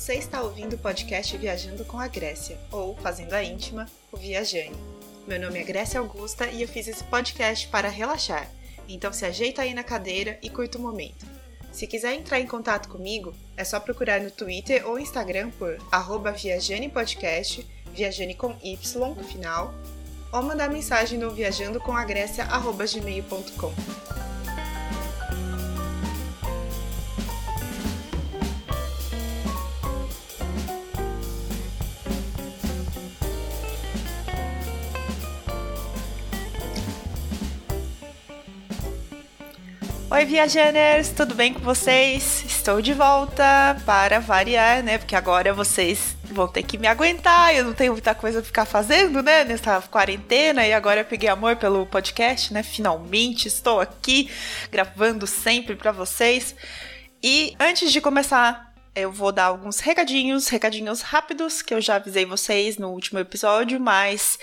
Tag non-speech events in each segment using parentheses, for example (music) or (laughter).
Você está ouvindo o podcast Viajando com a Grécia, ou Fazendo a Íntima, o Viajane. Meu nome é Grécia Augusta e eu fiz esse podcast para relaxar, então se ajeita aí na cadeira e curta o momento. Se quiser entrar em contato comigo, é só procurar no Twitter ou Instagram por arroba viajanepodcast, viajane com Y no final, ou mandar mensagem no viajandocomagrécia.gmail.com. Oi, viajaners, tudo bem com vocês? Estou de volta para variar, né? Porque agora vocês vão ter que me aguentar, eu não tenho muita coisa pra ficar fazendo, né? Nessa quarentena, e agora eu peguei amor pelo podcast, né? Finalmente estou aqui gravando sempre para vocês. E antes de começar eu vou dar alguns recadinhos, recadinhos rápidos, que eu já avisei vocês no último episódio, mas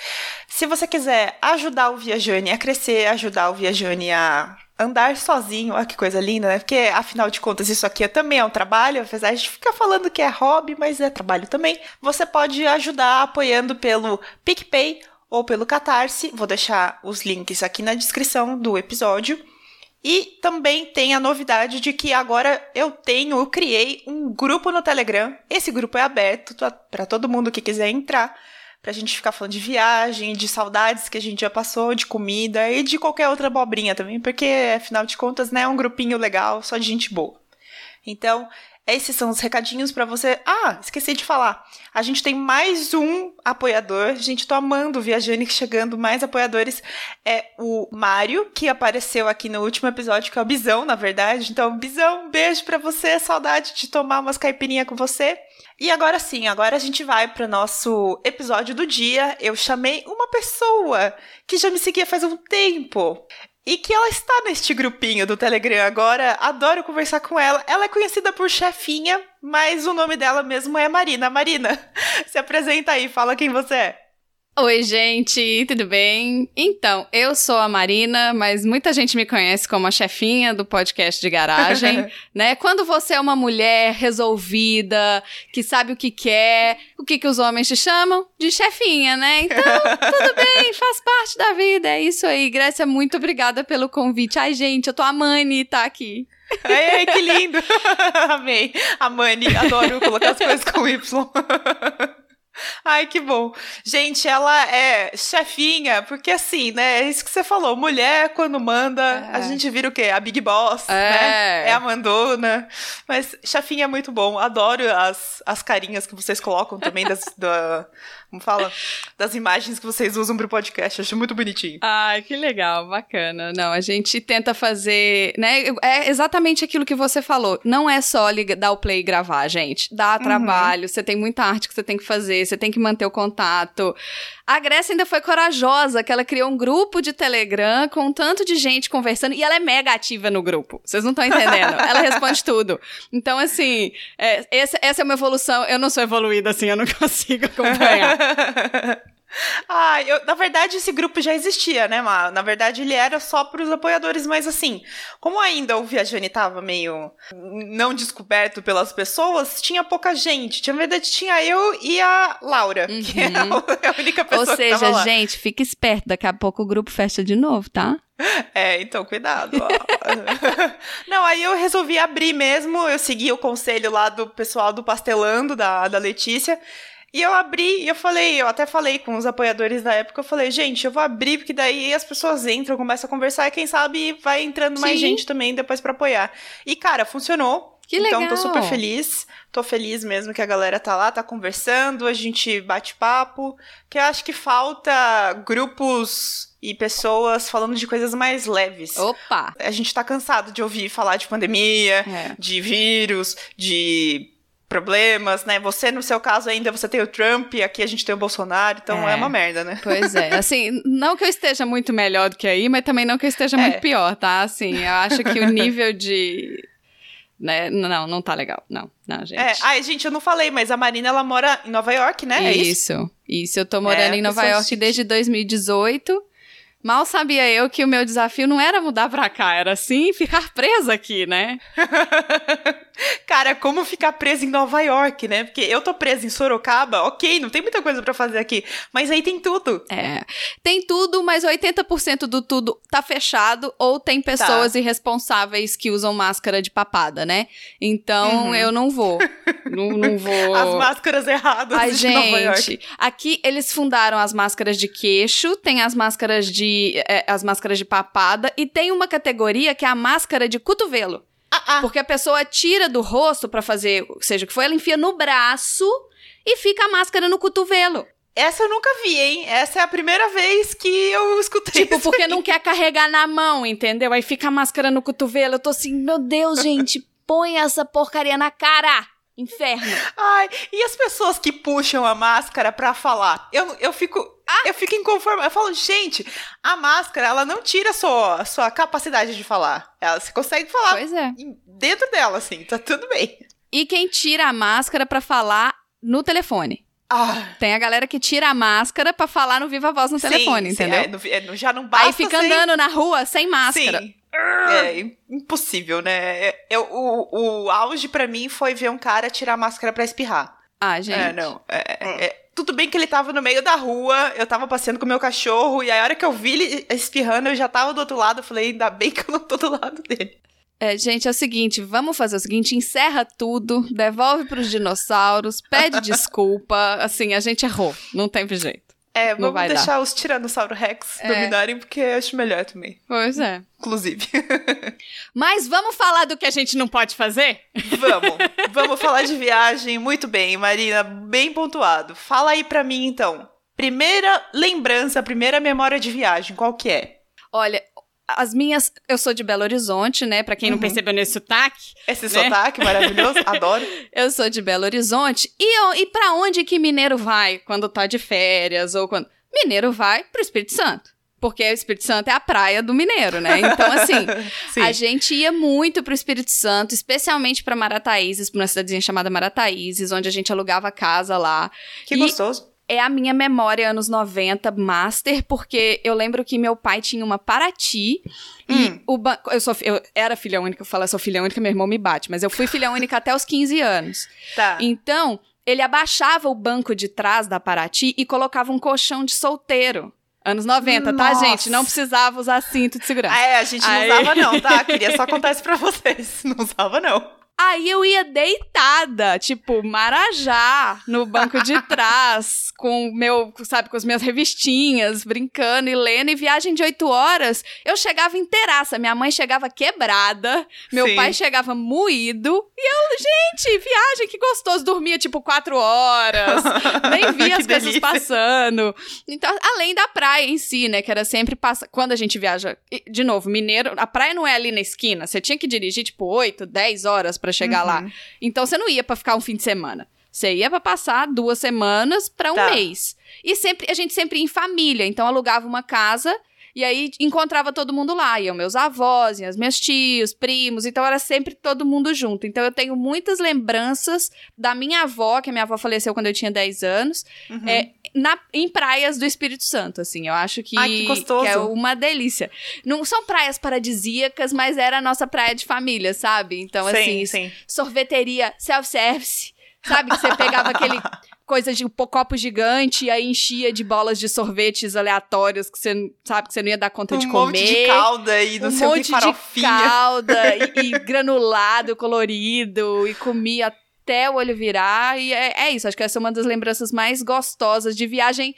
se você quiser ajudar o Viajane a crescer, ajudar o Viajane a andar sozinho, olha que coisa linda, né? Porque afinal de contas isso aqui também é um trabalho, apesar de ficar falando que é hobby, mas é trabalho também. Você pode ajudar apoiando pelo PicPay ou pelo Catarse. Vou deixar os links aqui na descrição do episódio. E também tem a novidade de que agora eu tenho, eu criei um grupo no Telegram. Esse grupo é aberto para todo mundo que quiser entrar pra gente ficar falando de viagem, de saudades que a gente já passou, de comida e de qualquer outra abobrinha também, porque afinal de contas, né, é um grupinho legal, só de gente boa. Então, esses são os recadinhos para você. Ah, esqueci de falar. A gente tem mais um apoiador. Gente, tô amando o Viajane chegando mais apoiadores. É o Mário, que apareceu aqui no último episódio, que é o Bisão, na verdade. Então, Bisão, beijo para você. Saudade de tomar umas caipirinhas com você. E agora sim, agora a gente vai para o nosso episódio do dia. Eu chamei uma pessoa que já me seguia faz um tempo. E que ela está neste grupinho do Telegram agora. Adoro conversar com ela. Ela é conhecida por chefinha, mas o nome dela mesmo é Marina. Marina, (laughs) se apresenta aí, fala quem você é. Oi, gente, tudo bem? Então, eu sou a Marina, mas muita gente me conhece como a chefinha do podcast de garagem, (laughs) né? Quando você é uma mulher resolvida, que sabe o que quer, o que, que os homens te chamam? De chefinha, né? Então, (laughs) tudo bem, faz parte da vida, é isso aí. Grécia, muito obrigada pelo convite. Ai, gente, eu tô a Mani, tá aqui. Ai, que lindo! (laughs) Amei. A Mani, adoro colocar as coisas com Y. Ai, que bom. Gente, ela é chefinha, porque assim, né? É isso que você falou. Mulher, quando manda, é. a gente vira o quê? A Big Boss, é. né? É a mandona. Mas chefinha é muito bom. Adoro as, as carinhas que vocês colocam também das, da, como fala, das imagens que vocês usam pro podcast. Acho muito bonitinho. Ai, que legal, bacana. Não, a gente tenta fazer, né? É exatamente aquilo que você falou. Não é só dar o play e gravar, gente. Dá uhum. trabalho, você tem muita arte que você tem que fazer, você tem que manter o contato. A Grécia ainda foi corajosa, que ela criou um grupo de Telegram com um tanto de gente conversando e ela é mega ativa no grupo. Vocês não estão entendendo. (laughs) ela responde tudo. Então, assim, é, essa, essa é uma evolução. Eu não sou evoluída assim, eu não (laughs) consigo acompanhar. (laughs) Ah, eu, na verdade, esse grupo já existia, né, Má? Na verdade, ele era só para os apoiadores, mas assim, como ainda o Viajane estava meio não descoberto pelas pessoas, tinha pouca gente. Tinha, na verdade, tinha eu e a Laura, uhum. que é a, uhum. (laughs) a, única pessoa Ou seja, que tava lá. gente, fica esperto, daqui a pouco o grupo fecha de novo, tá? (laughs) É, então cuidado. não, aí eu resolvi abrir mesmo, eu segui o conselho lá do pessoal do Pastelando, da, da Letícia. E eu abri e eu falei, eu até falei com os apoiadores da época, eu falei, gente, eu vou abrir, porque daí as pessoas entram, começam a conversar, e quem sabe vai entrando Sim. mais gente também depois para apoiar. E, cara, funcionou. Que legal. Então, tô super feliz. Tô feliz mesmo que a galera tá lá, tá conversando, a gente bate papo. Que eu acho que falta grupos e pessoas falando de coisas mais leves. Opa! A gente tá cansado de ouvir falar de pandemia, é. de vírus, de problemas, né? Você, no seu caso, ainda você tem o Trump, aqui a gente tem o Bolsonaro, então é, é uma merda, né? Pois é. (laughs) Assim, não que eu esteja muito melhor do que aí, mas também não que eu esteja é. muito pior, tá? Assim, eu acho que o (laughs) nível de. Né? Não, não tá legal. Não, não, gente. É, ai, gente, eu não falei, mas a Marina, ela mora em Nova York, né? É isso, isso. Isso, eu tô morando é, em Nova York desde 2018. Mal sabia eu que o meu desafio não era mudar pra cá, era sim ficar presa aqui, né? (laughs) Cara, como ficar preso em Nova York, né? Porque eu tô preso em Sorocaba, ok, não tem muita coisa para fazer aqui. Mas aí tem tudo. É. Tem tudo, mas 80% do tudo tá fechado ou tem pessoas tá. irresponsáveis que usam máscara de papada, né? Então uhum. eu não vou. não, não (laughs) vou. As máscaras erradas Ai, de gente, Nova York. Aqui eles fundaram as máscaras de queixo, tem as máscaras de. É, as máscaras de papada e tem uma categoria que é a máscara de cotovelo. Ah, ah. Porque a pessoa tira do rosto para fazer, seja o que for, ela enfia no braço e fica a máscara no cotovelo. Essa eu nunca vi, hein? Essa é a primeira vez que eu (laughs) escutei Tipo, porque aí. não quer carregar na mão, entendeu? Aí fica a máscara no cotovelo. Eu tô assim, meu Deus, gente, (laughs) põe essa porcaria na cara. Inferno. Ai, e as pessoas que puxam a máscara pra falar? Eu, eu fico. Ah. Eu fico inconformado. Eu falo, gente, a máscara, ela não tira a sua, a sua capacidade de falar. Ela se consegue falar pois é. dentro dela, assim, tá tudo bem. E quem tira a máscara pra falar no telefone? Ah. Tem a galera que tira a máscara para falar no viva voz no sim, telefone, sim, entendeu? É, é, já não basta Aí fica sem... andando na rua sem máscara. Sim. É impossível, né? Eu, o, o auge para mim foi ver um cara tirar a máscara para espirrar. Ah, gente. É, não. É, é, é, tudo bem que ele tava no meio da rua, eu tava passeando com o meu cachorro, e a hora que eu vi ele espirrando, eu já tava do outro lado. Eu falei, ainda bem que eu não tô do lado dele. É, gente, é o seguinte, vamos fazer o seguinte, encerra tudo, devolve pros dinossauros, pede (laughs) desculpa, assim, a gente errou, não tem jeito. É, vamos deixar dar. os Tiranossauro Rex é. dominarem, porque acho melhor também. Pois é. Inclusive. (laughs) Mas vamos falar do que a gente não pode fazer? Vamos. (laughs) Vamos falar de viagem. Muito bem, Marina, bem pontuado. Fala aí pra mim, então. Primeira lembrança, primeira memória de viagem, qual que é? Olha, as minhas. Eu sou de Belo Horizonte, né? Pra quem não uhum. percebeu nesse sotaque. Esse né? sotaque maravilhoso, (laughs) adoro. Eu sou de Belo Horizonte. E, e para onde que mineiro vai quando tá de férias? Ou quando. Mineiro vai pro Espírito Santo. Porque o Espírito Santo é a praia do mineiro, né? Então, assim, (laughs) a gente ia muito pro Espírito Santo, especialmente para Marataízes, pra uma cidadezinha chamada Marataízes, onde a gente alugava casa lá. Que e gostoso é a minha memória anos 90 master, porque eu lembro que meu pai tinha uma Paraty hum. e o eu sou eu era filha única, eu falo eu sou filha única, meu irmão me bate, mas eu fui filha única até os 15 anos. Tá. Então, ele abaixava o banco de trás da Paraty e colocava um colchão de solteiro. Anos 90, Nossa. tá, gente? Não precisava usar cinto de segurança. Ah, é, a gente não Aí... usava não, tá? (laughs) Queria só contar isso pra vocês. Não usava não. Aí eu ia deitada, tipo, marajá, no banco de (laughs) trás, com meu, sabe, com as minhas revistinhas, brincando e lendo, e viagem de oito horas, eu chegava inteiraça. Minha mãe chegava quebrada, meu Sim. pai chegava moído, e eu, gente, viagem, que gostoso, dormia tipo quatro horas, (laughs) nem via as coisas passando. Então, além da praia em si, né, que era sempre passa... quando a gente viaja, de novo, mineiro, a praia não é ali na esquina, você tinha que dirigir tipo oito, dez horas para chegar uhum. lá. Então você não ia para ficar um fim de semana. Você ia para passar duas semanas para um tá. mês. E sempre a gente sempre ia em família, então alugava uma casa e aí encontrava todo mundo lá, iam meus avós, iam meus tios, primos, então era sempre todo mundo junto. Então eu tenho muitas lembranças da minha avó, que a minha avó faleceu quando eu tinha 10 anos, uhum. é, na, em praias do Espírito Santo, assim. Eu acho que, Ai, que, que é uma delícia. Não são praias paradisíacas, mas era a nossa praia de família, sabe? Então, sim, assim, sim. sorveteria, self-service, sabe? Que você pegava aquele (laughs) coisa de um copo gigante e aí enchia de bolas de sorvetes aleatórios que você sabe que você não ia dar conta um de comer. Um monte de calda e não um sei o que, farofinha. de calda e, (laughs) e granulado, colorido e comia até o olho virar e é, é, isso, acho que essa é uma das lembranças mais gostosas de viagem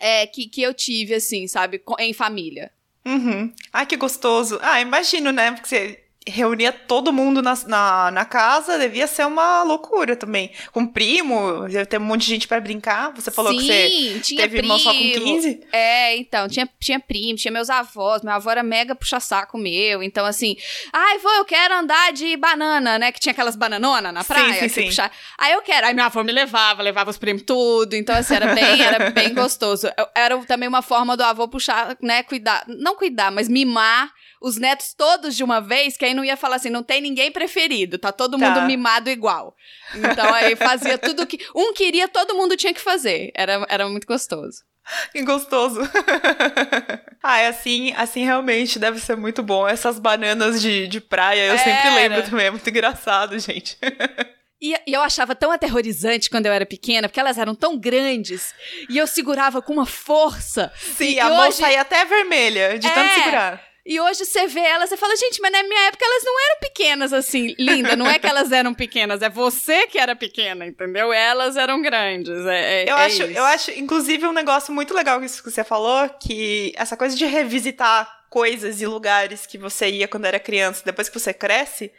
é, que, que eu tive, assim, sabe, em família. Uhum. Ai, que gostoso. Ah, imagino, né? Porque você reunia todo mundo na, na, na, casa, devia ser uma loucura também. Com primo, ia ter um monte de gente para brincar. Você falou Sim, que você tinha teve primo. irmão só com 15? É, então, tinha, tinha primo, tinha meus avós, meu avô era mega puxa-saco meu, então assim, ai, vou, eu quero andar de banana, né, que tinha aquelas bananonas na praia. Sim, sim, sim. Puxar. Aí eu quero, aí meu avô me levava, levava os primos tudo, então assim, era bem, era (laughs) bem gostoso. Era também uma forma do avô puxar, né, cuidar, não cuidar, mas mimar os netos todos de uma vez, que aí não ia falar assim, não tem ninguém preferido, tá todo mundo tá. mimado igual. Então aí fazia (laughs) tudo que. Um queria, todo mundo tinha que fazer. Era, era muito gostoso. Que gostoso. (laughs) ah, é assim, assim realmente deve ser muito bom. Essas bananas de, de praia, eu Era. sempre lembro também, é muito engraçado, gente. (laughs) E, e, eu achava tão aterrorizante quando eu era pequena, porque elas eram tão grandes. E eu segurava com uma força. Sim, e a mão saía até vermelha, de é, tanto segurar. E hoje você vê elas e fala, gente, mas na minha época elas não eram pequenas assim, linda. Não é que elas eram pequenas, é você que era pequena, entendeu? Elas eram grandes. É, é, eu, é acho, isso. eu acho, inclusive, um negócio muito legal que você falou, que essa coisa de revisitar coisas e lugares que você ia quando era criança, depois que você cresce.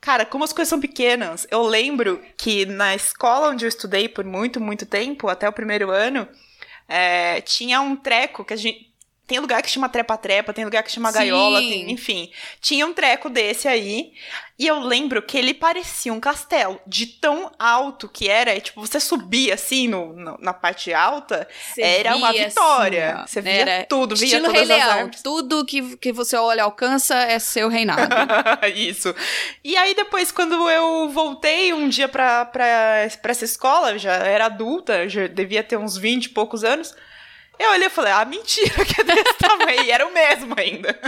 Cara, como as coisas são pequenas. Eu lembro que na escola onde eu estudei por muito, muito tempo, até o primeiro ano, é, tinha um treco que a gente tem lugar que chama trepa-trepa, tem lugar que chama gaiola, tem, enfim. Tinha um treco desse aí. E eu lembro que ele parecia um castelo, de tão alto que era. E, tipo, você subia assim no, no na parte alta, você era uma vitória. Assim, você via era tudo, via estilo todas Rei Leão. Tudo que, que você olha alcança é seu reinado. (laughs) Isso. E aí, depois, quando eu voltei um dia pra, pra, pra essa escola, já era adulta, já devia ter uns 20 e poucos anos. Eu olhei e falei, ah, mentira, (laughs) que é desse tamanho. E era o mesmo ainda.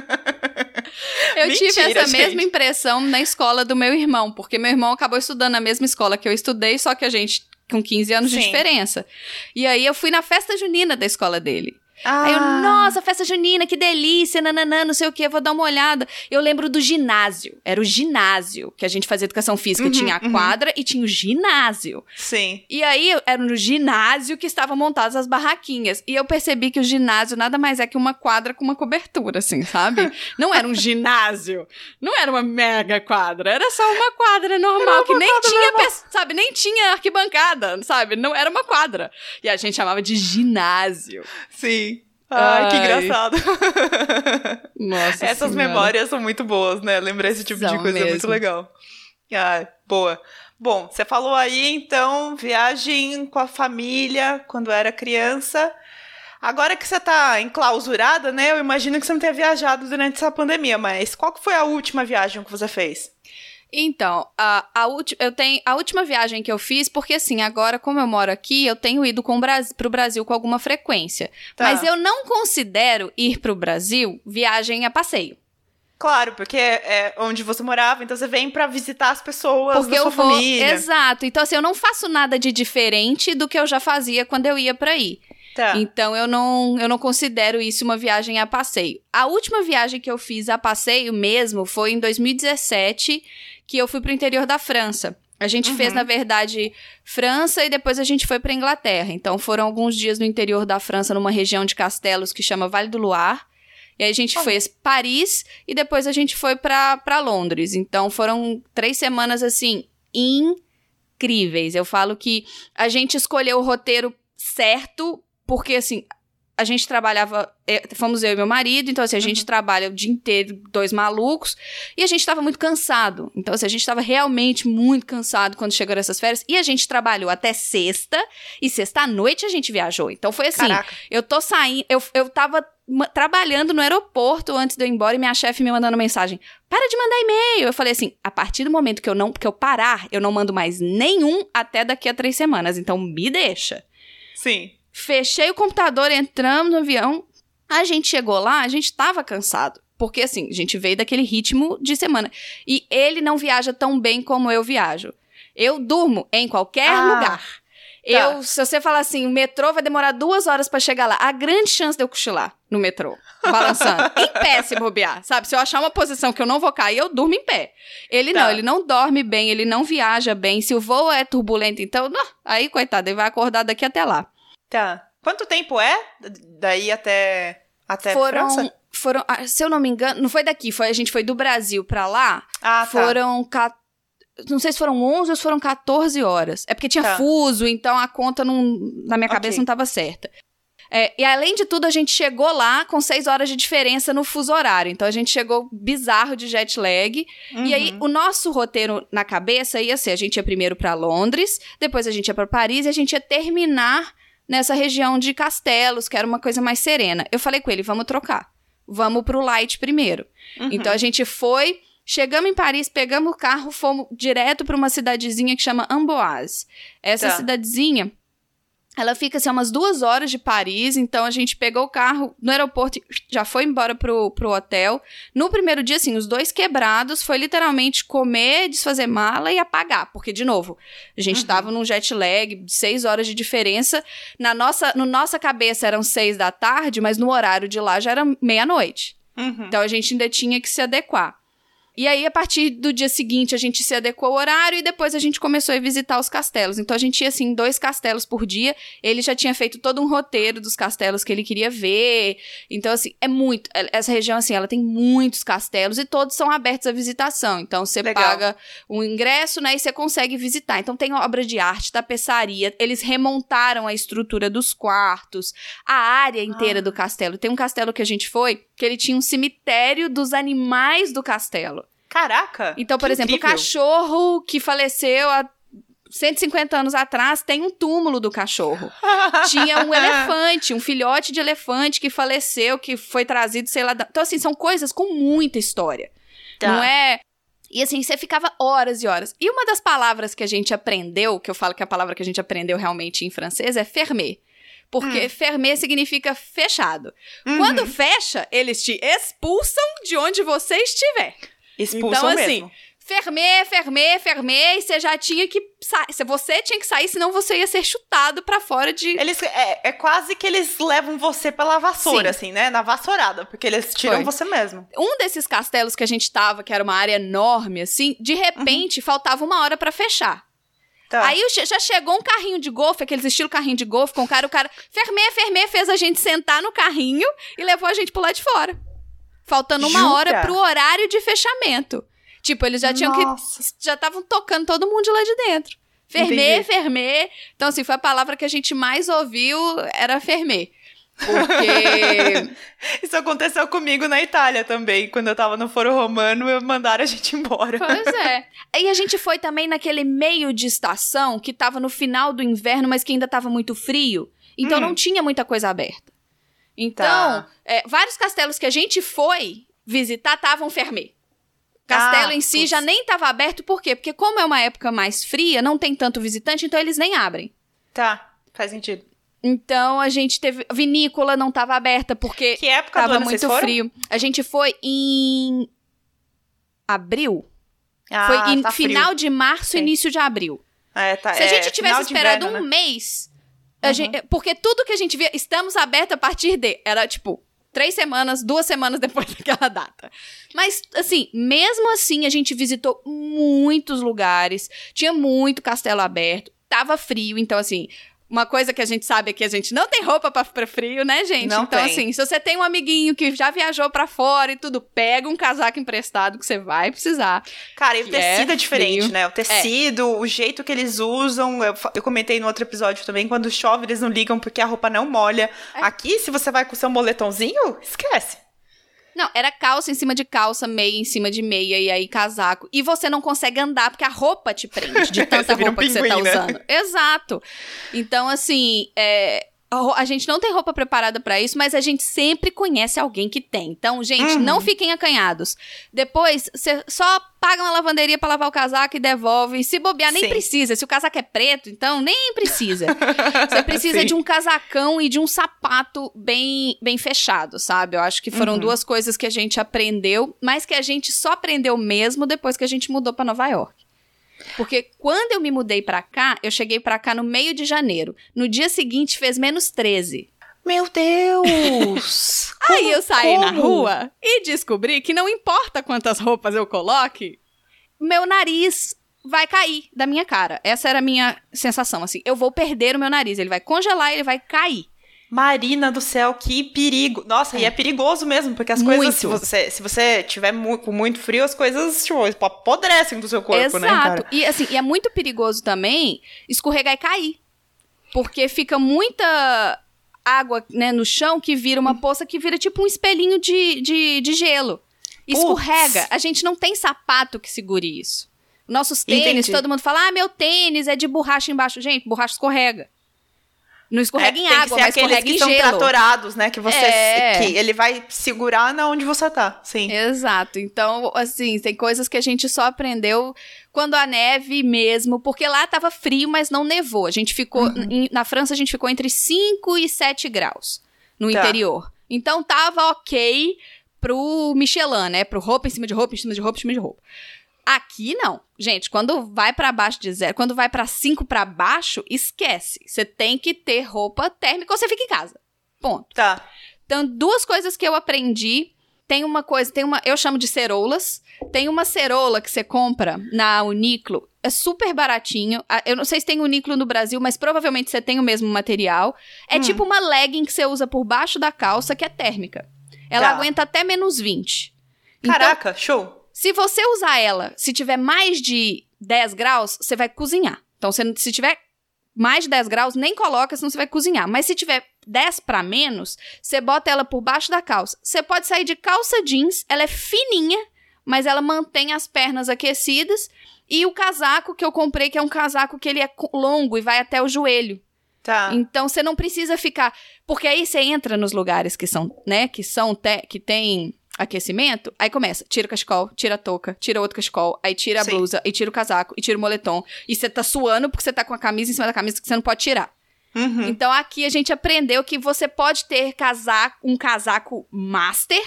Eu mentira, tive essa gente. mesma impressão na escola do meu irmão, porque meu irmão acabou estudando na mesma escola que eu estudei, só que a gente com 15 anos Sim. de diferença. E aí eu fui na festa junina da escola dele. Ah. Aí eu, nossa, festa junina, que delícia, nananã, não sei o que, vou dar uma olhada. Eu lembro do ginásio. Era o ginásio que a gente fazia educação física. Uhum, tinha a uhum. quadra e tinha o ginásio. Sim. E aí era no ginásio que estavam montadas as barraquinhas. E eu percebi que o ginásio nada mais é que uma quadra com uma cobertura, assim, sabe? (laughs) não era um ginásio. Não era uma mega quadra. Era só uma quadra normal, que nem tinha, sabe, nem tinha arquibancada, sabe? Não era uma quadra. E a gente chamava de ginásio. Sim. Ai, que engraçado. Nossa Essas senhora. memórias são muito boas, né? Lembrar esse tipo são de coisa mesmo. é muito legal. Ai, boa. Bom, você falou aí, então, viagem com a família quando era criança. Agora que você tá enclausurada, né? Eu imagino que você não tenha viajado durante essa pandemia, mas qual que foi a última viagem que você fez? Então, a, a, eu tenho, a última viagem que eu fiz, porque assim, agora, como eu moro aqui, eu tenho ido com o pro Brasil com alguma frequência. Tá. Mas eu não considero ir pro Brasil viagem a passeio. Claro, porque é onde você morava, então você vem para visitar as pessoas porque da sua eu vou, família. Exato. Então, assim, eu não faço nada de diferente do que eu já fazia quando eu ia para ir. Tá. Então eu não, eu não considero isso uma viagem a passeio. A última viagem que eu fiz a passeio mesmo foi em 2017, que eu fui pro interior da França. A gente uhum. fez, na verdade, França e depois a gente foi para Inglaterra. Então foram alguns dias no interior da França, numa região de castelos que chama Vale do Loire. E aí a gente oh. fez Paris e depois a gente foi para Londres. Então foram três semanas assim incríveis. Eu falo que a gente escolheu o roteiro certo porque assim a gente trabalhava, é, fomos eu e meu marido, então assim, a gente uhum. trabalha o dia inteiro, dois malucos, e a gente estava muito cansado. Então assim, a gente estava realmente muito cansado quando chegaram essas férias, e a gente trabalhou até sexta, e sexta à noite a gente viajou. Então foi assim, Caraca. eu tô saindo, eu, eu tava trabalhando no aeroporto antes de eu ir embora e minha chefe me mandando mensagem: "Para de mandar e-mail". Eu falei assim: "A partir do momento que eu não que eu parar, eu não mando mais nenhum até daqui a três semanas. Então me deixa". Sim. Fechei o computador, entramos no avião. A gente chegou lá, a gente tava cansado. Porque, assim, a gente veio daquele ritmo de semana. E ele não viaja tão bem como eu viajo. Eu durmo em qualquer ah, lugar. Tá. Eu, se você falar assim, o metrô vai demorar duas horas para chegar lá, a grande chance de eu cochilar no metrô, balançando, (laughs) em pé se bobear, sabe? Se eu achar uma posição que eu não vou cair, eu durmo em pé. Ele tá. não, ele não dorme bem, ele não viaja bem. Se o voo é turbulento, então, não, aí, coitado, ele vai acordar daqui até lá. Tá. Quanto tempo é daí até até foram, França? Foram, ah, se eu não me engano, não foi daqui, foi a gente foi do Brasil para lá. Ah, tá. Foram não sei se foram 11 ou se foram 14 horas. É porque tinha tá. fuso, então a conta não, na minha cabeça okay. não estava certa. É, e além de tudo, a gente chegou lá com seis horas de diferença no fuso horário. Então a gente chegou bizarro de jet lag. Uhum. E aí uhum. o nosso roteiro na cabeça ia ser: a gente ia primeiro para Londres, depois a gente ia para Paris e a gente ia terminar nessa região de Castelos, que era uma coisa mais serena. Eu falei com ele, vamos trocar. Vamos pro light primeiro. Uhum. Então a gente foi, chegamos em Paris, pegamos o carro, fomos direto para uma cidadezinha que chama Amboise. Essa tá. cidadezinha Ela fica assim, umas duas horas de Paris, então a gente pegou o carro no aeroporto e já foi embora pro, pro hotel. No primeiro dia, assim, os dois quebrados, foi literalmente comer, desfazer mala e apagar. Porque, de novo, a gente uhum. tava num jet lag de seis horas de diferença. Na nossa, no nossa cabeça eram seis da tarde, mas no horário de lá já era meia-noite. Uhum. Então a gente ainda tinha que se adequar. E aí, a partir do dia seguinte, a gente se adequou ao horário e depois a gente começou a visitar os castelos. Então, a gente ia, assim, dois castelos por dia. Ele já tinha feito todo um roteiro dos castelos que ele queria ver. Então, assim, é muito. É, essa região, assim, ela tem muitos castelos e todos são abertos à visitação. Então, você paga um ingresso, né, e você consegue visitar. Então, tem obra de arte, tapeçaria. Eles remontaram a estrutura dos quartos, a área inteira ah. do castelo. Tem um castelo que a gente foi que ele tinha um cemitério dos animais do castelo. Caraca! Então, por exemplo, incrível. o cachorro que faleceu há 150 anos atrás tem um túmulo do cachorro. Tinha um (laughs) elefante, um filhote de elefante que faleceu, que foi trazido, sei lá. Da... Então, assim, são coisas com muita história. Tá. Não é. E assim, você ficava horas e horas. E uma das palavras que a gente aprendeu, que eu falo que a palavra que a gente aprendeu realmente em francês é fermer. Porque hum. fermer significa fechado. Uhum. Quando fecha, eles te expulsam de onde você estiver. Expulsam então, assim, mesmo. fermer, fermer, fermer, e você já tinha que sair. Você tinha que sair, senão você ia ser chutado para fora de. Eles, é, é, quase que eles levam você pela vassoura, Sim. assim, né? Na vassourada, porque eles tiram Foi. você mesmo. Um desses castelos que a gente tava, que era uma área enorme, assim, de repente uhum. faltava uma hora para fechar. Tá. Aí já chegou um carrinho de golfe, aqueles estilo carrinho de golfe, com o cara, o cara, fermê, fermê, fez a gente sentar no carrinho e levou a gente pro lado de fora. Faltando uma Jura? hora pro horário de fechamento. Tipo, eles já tinham Nossa. que. Já estavam tocando todo mundo de lá de dentro. Fermê, fermê. Então, assim, foi a palavra que a gente mais ouviu, era fermê. Porque. (laughs) Isso aconteceu comigo na Itália também. Quando eu tava no Foro Romano, mandaram a gente embora. Pois é. (laughs) E a gente foi também naquele meio de estação que tava no final do inverno, mas que ainda tava muito frio. Então hum. não tinha muita coisa aberta. Então, tá. é, vários castelos que a gente foi visitar estavam fermê. Castelo ah, em si já nem estava aberto, por quê? Porque como é uma época mais fria, não tem tanto visitante, então eles nem abrem. Tá, faz sentido. Então a gente teve. Vinícola não estava aberta porque que época tava muito frio. A gente foi em abril. Ah, foi em tá final frio. de março, Sim. início de abril. É, tá, Se a gente é, tivesse esperado um né? mês. Uhum. Gente, porque tudo que a gente via, estamos abertos a partir de. Era tipo, três semanas, duas semanas (laughs) depois daquela data. Mas, assim, mesmo assim, a gente visitou muitos lugares, tinha muito castelo aberto, tava frio, então, assim, uma coisa que a gente sabe é que a gente não tem roupa para frio, né, gente? Não então, tem. assim, se você tem um amiguinho que já viajou para fora e tudo, pega um casaco emprestado que você vai precisar. Cara, e o tecido é, é diferente, frio. né? O tecido, é. o jeito que eles usam. Eu, eu, comentei no outro episódio também, quando chove, eles não ligam porque a roupa não molha. É. Aqui, se você vai com seu moletomzinho, esquece. Não, era calça em cima de calça, meia em cima de meia, e aí casaco. E você não consegue andar porque a roupa te prende de (laughs) tanta roupa um pinguim, que você tá né? usando. Exato. Então, assim, é, a gente não tem roupa preparada para isso, mas a gente sempre conhece alguém que tem. Então, gente, uhum. não fiquem acanhados. Depois, você só paga uma lavanderia para lavar o casaco e devolve. Se bobear, nem Sim. precisa. Se o casaco é preto, então nem precisa. (laughs) Você precisa Sim. de um casacão e de um sapato bem, bem fechado, sabe? Eu acho que foram uhum. duas coisas que a gente aprendeu, mas que a gente só aprendeu mesmo depois que a gente mudou para Nova York. Porque quando eu me mudei para cá, eu cheguei para cá no meio de janeiro. No dia seguinte fez menos 13. Meu Deus! (laughs) Aí eu saí como? na rua e descobri que não importa quantas roupas eu coloque, meu nariz vai cair da minha cara. Essa era a minha sensação, assim. Eu vou perder o meu nariz, ele vai congelar, ele vai cair. Marina do céu, que perigo. Nossa, é. e é perigoso mesmo, porque as muito. coisas, se você, se você tiver mu com muito frio, as coisas tipo, apodrecem do seu corpo, Exato. né, Exato. E assim, e é muito perigoso também escorregar e cair. Porque fica muita água, né, no chão que vira uma poça que vira tipo um espelhinho de, de, de gelo. Escorrega. A gente não tem sapato que segure isso. Nossos tênis, Entendi. todo mundo fala, ah, meu tênis é de borracha embaixo. Gente, borracha escorrega. Não escorrega É, em água, mas escorrega que em são gelo. tratorados, né? Que você. É. Que ele vai segurar na onde você tá. Sim. Exato. Então, assim, tem coisas que a gente só aprendeu quando a neve mesmo, porque lá tava frio, mas não nevou. A gente ficou Uhum. em- na França a gente ficou entre 5 e 7 graus no Tá. interior. Então tava OK pro Michelin, né? Pro roupa em cima de roupa, em cima de roupa, em cima de roupa. Aqui não. Gente, quando vai pra baixo de zero, quando vai pra 5 pra baixo, esquece. Você tem que ter roupa térmica ou você fica em casa. Ponto. Tá. Então, duas coisas que eu aprendi. Tem uma coisa, tem uma, eu chamo de ceroulas. Tem uma ceroula que você compra na Uniclo, é super baratinho. Eu não sei se tem Uniclo no Brasil, mas provavelmente você tem o mesmo material. É Hum. tipo uma legging que você usa por baixo da calça, que é térmica. Ela Tá. aguenta até menos 20. Então, Caraca, show. Se você usar ela, se tiver mais de 10 graus, você vai cozinhar. Então, se, se tiver mais de 10 graus, nem coloca, senão você vai cozinhar. Mas se tiver 10 para menos, você bota ela por baixo da calça. Você pode sair de calça jeans, ela é fininha, mas ela mantém as pernas aquecidas. E o casaco que eu comprei, que é um casaco que ele é longo e vai até o joelho. Tá. Então você não precisa ficar, porque aí você entra nos lugares que são, né, que são te- que tem aquecimento, aí começa, tira o cachecol, tira a touca, tira outro cachecol, aí tira a Sim. blusa, e tira o casaco, e tira o moletom, e você tá suando porque você tá com a camisa em cima da camisa que você não pode tirar. Uhum. Então aqui a gente aprendeu que você pode ter casaco, um casaco master,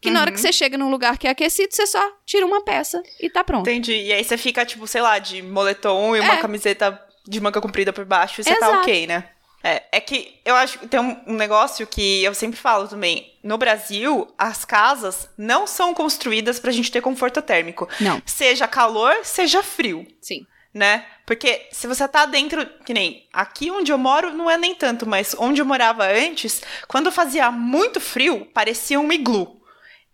que na hora Uhum. que você chega num lugar que é aquecido, você só tira uma peça e tá pronto. Entendi. E aí você fica, tipo, sei lá, de moletom e uma É. camiseta de manga comprida por baixo e você tá Exato. ok, né? É, é que eu acho que tem um, negócio que eu sempre falo também. No Brasil, as casas não são construídas pra gente ter conforto térmico. Não, Seja calor, seja frio, sim. né? Porque se você tá dentro, que nem aqui onde eu moro, não é nem tanto, mas onde eu morava antes, quando fazia muito frio, parecia um iglu.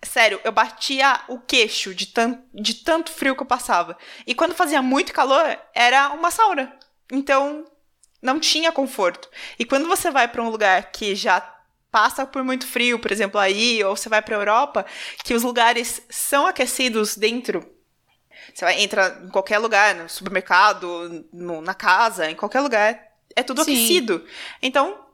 Sério, eu batia o queixo de, tan de tanto frio que eu passava. E quando fazia muito calor, era uma sauna. Então, não tinha conforto. E quando você vai pra um lugar que já passa por muito frio, por exemplo, aí, ou você vai pra Europa, que os lugares são aquecidos dentro. Você vai, entra em qualquer lugar, no supermercado, no- na casa, em qualquer lugar, é tudo Sim. aquecido. Então,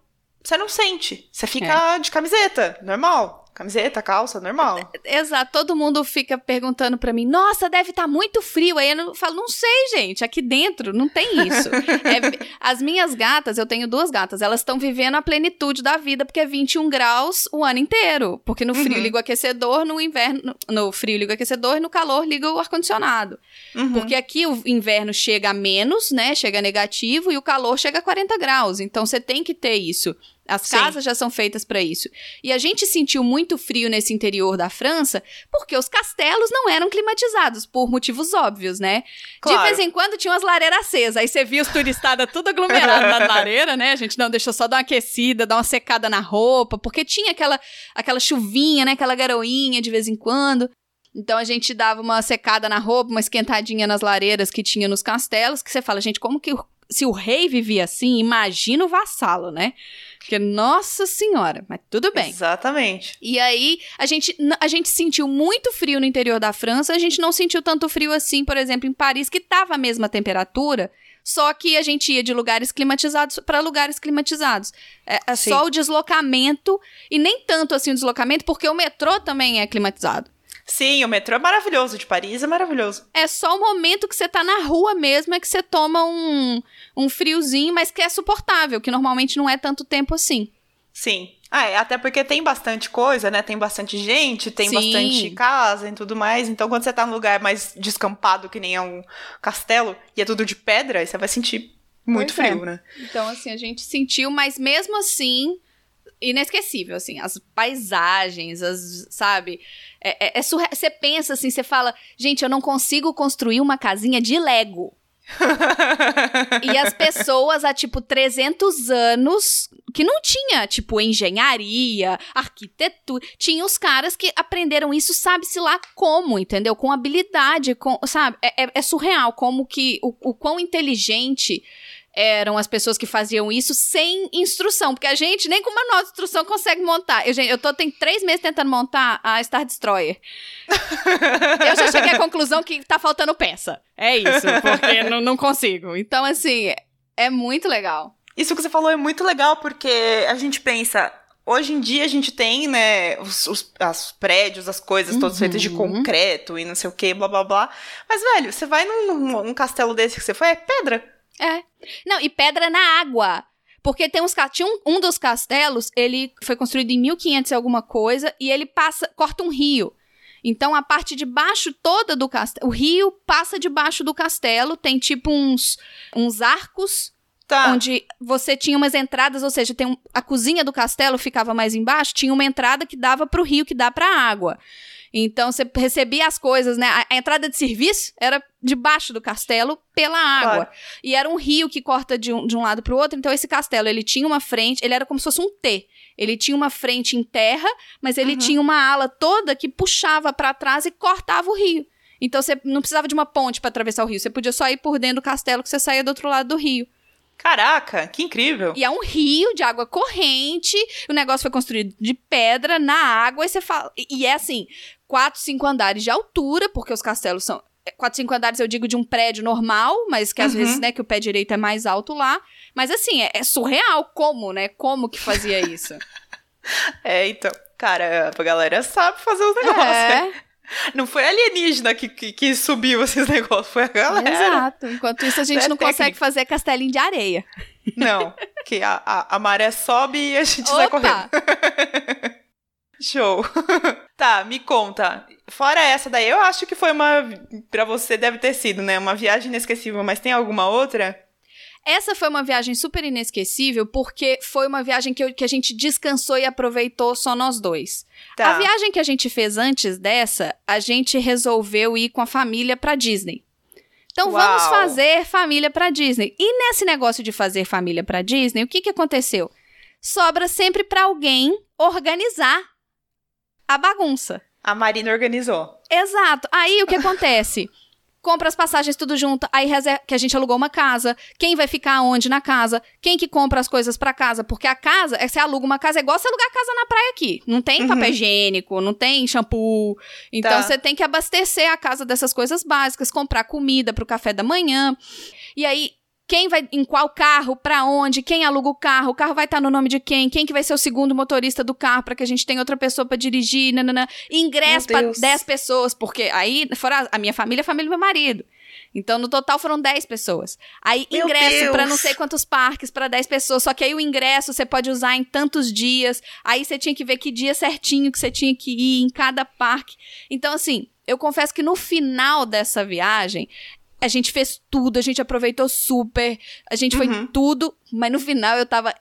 você não sente. Você fica de camiseta, normal. Camiseta, calça, normal. Exato, todo mundo fica perguntando pra mim, nossa, deve estar muito frio. Aí eu não- falo, não sei, gente, aqui dentro não tem isso. (laughs) É, as minhas gatas, eu tenho duas gatas, elas estão vivendo a plenitude da vida, porque é 21 graus o ano inteiro. Porque no frio Uhum. liga o aquecedor, no inverno, no frio liga o aquecedor e no calor liga o ar-condicionado. Uhum. Porque aqui o inverno chega a menos, né? Chega negativo e o calor chega a 40 graus. Então você tem que ter isso. As Sim. casas já são feitas para isso. E a gente sentiu muito frio nesse interior da França porque os castelos não eram climatizados, por motivos óbvios, né? Claro. De vez em quando tinha umas lareiras acesas. Aí você via os turistas tudo aglomerado na (laughs) lareira, né? A gente não deixou só dar uma aquecida, dar uma secada na roupa, porque tinha aquela, aquela chuvinha, né? Aquela garoinha de vez em quando. Então a gente dava uma secada na roupa, uma esquentadinha nas lareiras que tinha nos castelos, que você fala, gente, como que o- se o rei vivia assim, imagina o vassalo, né? Porque, nossa senhora, mas tudo bem. Exatamente. E aí, a gente, a gente sentiu muito frio no interior da França, a gente não sentiu tanto frio assim, por exemplo, em Paris, que tava a mesma temperatura, só que a gente ia de lugares climatizados para lugares climatizados. É, é só o deslocamento, e nem tanto assim o deslocamento, porque o metrô também é climatizado. Sim, o metrô é maravilhoso, de Paris é maravilhoso. É só o momento que você tá na rua mesmo é que você toma um, um friozinho, mas que é suportável, que normalmente não é tanto tempo assim. Sim. Ah, é, até porque tem bastante coisa, né? Tem bastante gente, tem Sim. bastante casa e tudo mais. Então, quando você tá num lugar mais descampado, que nem é um castelo, e é tudo de pedra, você vai sentir muito Pois é. frio, né? Então, assim, a gente sentiu, mas mesmo assim, inesquecível, assim, as paisagens, as, sabe? É, é, é surre- Você pensa assim, você fala, gente, eu não consigo construir uma casinha de Lego. (laughs) E as pessoas há, tipo, 300 anos, que não tinha, tipo, engenharia, arquitetura, tinha os caras que aprenderam isso, sabe-se lá como, entendeu? Com habilidade, com, sabe? É, é- é surreal como que, o, o quão inteligente eram as pessoas que faziam isso sem instrução, porque a gente nem com manual de instrução consegue montar. Eu, gente, eu tô tem três meses tentando montar a Star Destroyer. Eu já cheguei à conclusão que tá faltando peça. É isso, porque (laughs) não, não consigo. Então, assim, é muito legal. Isso que você falou é muito legal, porque a gente pensa, hoje em dia a gente tem, né, os, os, os prédios, as coisas uhum. todas feitas de concreto e não sei o que, blá blá blá. Mas, velho, você vai num, num, castelo desse que você foi, é pedra. É. Não, e pedra na água. Porque tem uns tinha um, um dos castelos, ele foi construído em 1500 e alguma coisa, e ele passa, corta um rio. Então a parte de baixo toda do castelo, o rio passa debaixo do castelo, tem tipo uns uns arcos Tá. Onde você tinha umas entradas, ou seja, tem um, a cozinha do castelo ficava mais embaixo, tinha uma entrada que dava para o rio, que dá para água. Então você recebia as coisas, né? A, a, entrada de serviço era debaixo do castelo pela água. Claro. E era um rio que corta de um, de um lado para o outro. Então esse castelo, ele tinha uma frente, ele era como se fosse um T. Ele tinha uma frente em terra, mas ele uhum. tinha uma ala toda que puxava para trás e cortava o rio. Então você não precisava de uma ponte para atravessar o rio, você podia só ir por dentro do castelo que você saía do outro lado do rio. Caraca, que incrível! E é um rio de água corrente. O negócio foi construído de pedra na água. E você fala. E é assim: quatro, cinco andares de altura, porque os castelos são. É, quatro, cinco andares eu digo de um prédio normal, mas que às uhum. vezes, né, que o pé direito é mais alto lá. Mas assim, é, é surreal como, né? Como que fazia isso? (laughs) é, então, cara, a galera sabe fazer os negócios. É. Né? Não foi alienígena que, que, que, subiu esses (laughs) negócios, foi a galera. Exato. Enquanto isso, a gente é não consegue fazer castelinho de areia. Não, que a, a, a maré sobe e a gente Opa. sai correndo. (laughs) Show. (laughs) tá, me conta. Fora essa daí, eu acho que foi uma. para você deve ter sido, né? Uma viagem inesquecível, mas tem alguma outra? Essa foi uma viagem super inesquecível porque foi uma viagem que, eu, que a gente descansou e aproveitou só nós dois. Tá. A viagem que a gente fez antes dessa, a gente resolveu ir com a família pra Disney. Então Uau. vamos fazer família pra Disney. E nesse negócio de fazer família pra Disney, o que, que aconteceu? Sobra sempre para alguém organizar a bagunça. A Marina organizou. Exato. Aí o que acontece? (laughs) compra as passagens tudo junto, aí reserva, que a gente alugou uma casa, quem vai ficar onde na casa, quem que compra as coisas pra casa, porque a casa, é, você aluga uma casa, é igual você alugar casa na praia aqui, não tem uhum. papel higiênico, não tem shampoo, então tá. você tem que abastecer a casa dessas coisas básicas, comprar comida pro café da manhã, e aí quem vai em qual carro, para onde, quem aluga o carro, o carro vai estar tá no nome de quem, quem que vai ser o segundo motorista do carro para que a gente tenha outra pessoa para dirigir, nanana. ingresso para 10 pessoas, porque aí fora a minha família, a família do meu marido. Então, no total foram 10 pessoas. Aí, Meu ingresso para não sei quantos parques para 10 pessoas. Só que aí o ingresso você pode usar em tantos dias. Aí você tinha que ver que dia certinho que você tinha que ir em cada parque. Então, assim, eu confesso que no final dessa viagem, a gente fez tudo, a gente aproveitou super, a gente foi uhum. tudo, mas no final eu tava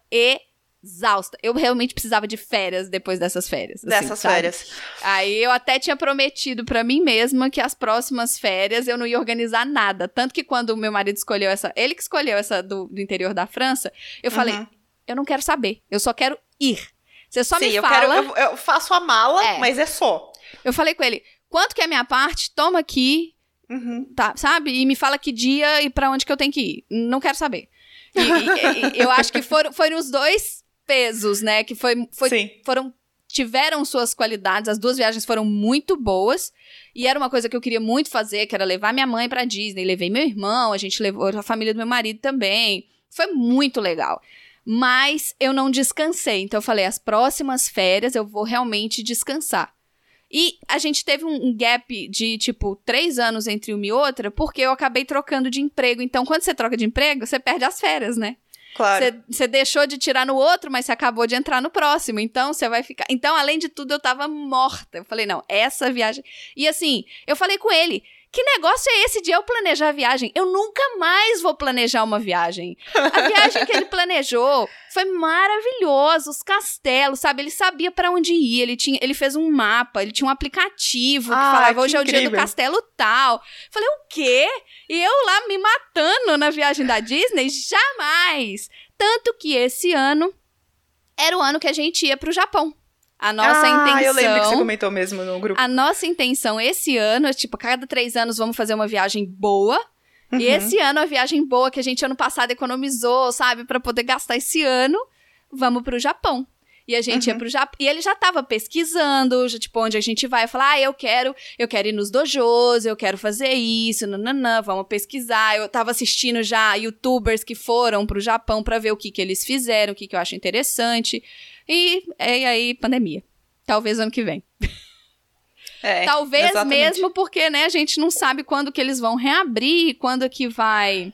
exausta. Eu realmente precisava de férias depois dessas férias. Assim, Dessas sabe? férias. Aí eu até tinha prometido para mim mesma que as próximas férias eu não ia organizar nada. Tanto que quando o meu marido escolheu essa, ele que escolheu essa do, do interior da França, eu uhum. falei, eu não quero saber, eu só quero ir. Você só Sim, me fala. Eu, quero, eu, eu faço a mala, é. mas é só. Eu falei com ele, quanto que é a minha parte? Toma aqui, Uhum. Tá, sabe? E me fala que dia e para onde que eu tenho que ir. Não quero saber. E, e, e, eu acho que foram, foram os dois pesos, né? Que foi, foi Sim. foram tiveram suas qualidades, as duas viagens foram muito boas. E era uma coisa que eu queria muito fazer, que era levar minha mãe para Disney, levei meu irmão, a gente levou a família do meu marido também. Foi muito legal. Mas eu não descansei. Então eu falei, as próximas férias eu vou realmente descansar. E a gente teve um gap de, tipo, três anos entre uma e outra, porque eu acabei trocando de emprego. Então, quando você troca de emprego, você perde as férias, né? Claro. Você deixou de tirar no outro, mas você acabou de entrar no próximo. Então, você vai ficar. Então, além de tudo, eu tava morta. Eu falei, não, essa viagem. E assim, eu falei com ele que negócio é esse de eu planejar a viagem? Eu nunca mais vou planejar uma viagem. A viagem que ele planejou foi maravilhosa, os castelos, sabe? Ele sabia para onde ir, ele tinha, ele fez um mapa, ele tinha um aplicativo que ah, falava hoje é o dia do castelo tal. Falei, o quê? E eu lá me matando na viagem da Disney? Jamais! Tanto que esse ano era o ano que a gente ia pro Japão. A nossa ah, intenção. eu lembro que você comentou mesmo no grupo. A nossa intenção esse ano é, tipo, cada três anos vamos fazer uma viagem boa. Uhum. E esse ano, a viagem boa que a gente ano passado economizou, sabe, para poder gastar esse ano, vamos pro Japão. E a gente uhum. ia pro Japão. E ele já tava pesquisando, já, tipo, onde a gente vai. Falar, ah, eu quero, eu quero ir nos dojos, eu quero fazer isso, nananã, vamos pesquisar. Eu tava assistindo já youtubers que foram pro Japão para ver o que que eles fizeram, o que que eu acho interessante. E, e aí, pandemia. Talvez ano que vem. É, Talvez exatamente. mesmo porque, né, a gente não sabe quando que eles vão reabrir, quando que vai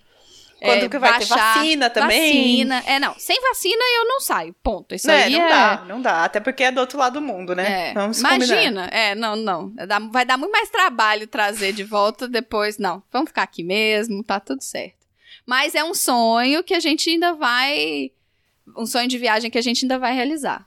quando é, que vai baixar, ter vacina também? Vacina. É, não. Sem vacina eu não saio. Ponto. Isso é, aí não é... dá, não dá. Até porque é do outro lado do mundo, né? É. Vamos Imagina. Combinar. É, não, não. Vai dar muito mais trabalho trazer de volta depois. Não. Vamos ficar aqui mesmo, tá tudo certo. Mas é um sonho que a gente ainda vai. Um sonho de viagem que a gente ainda vai realizar.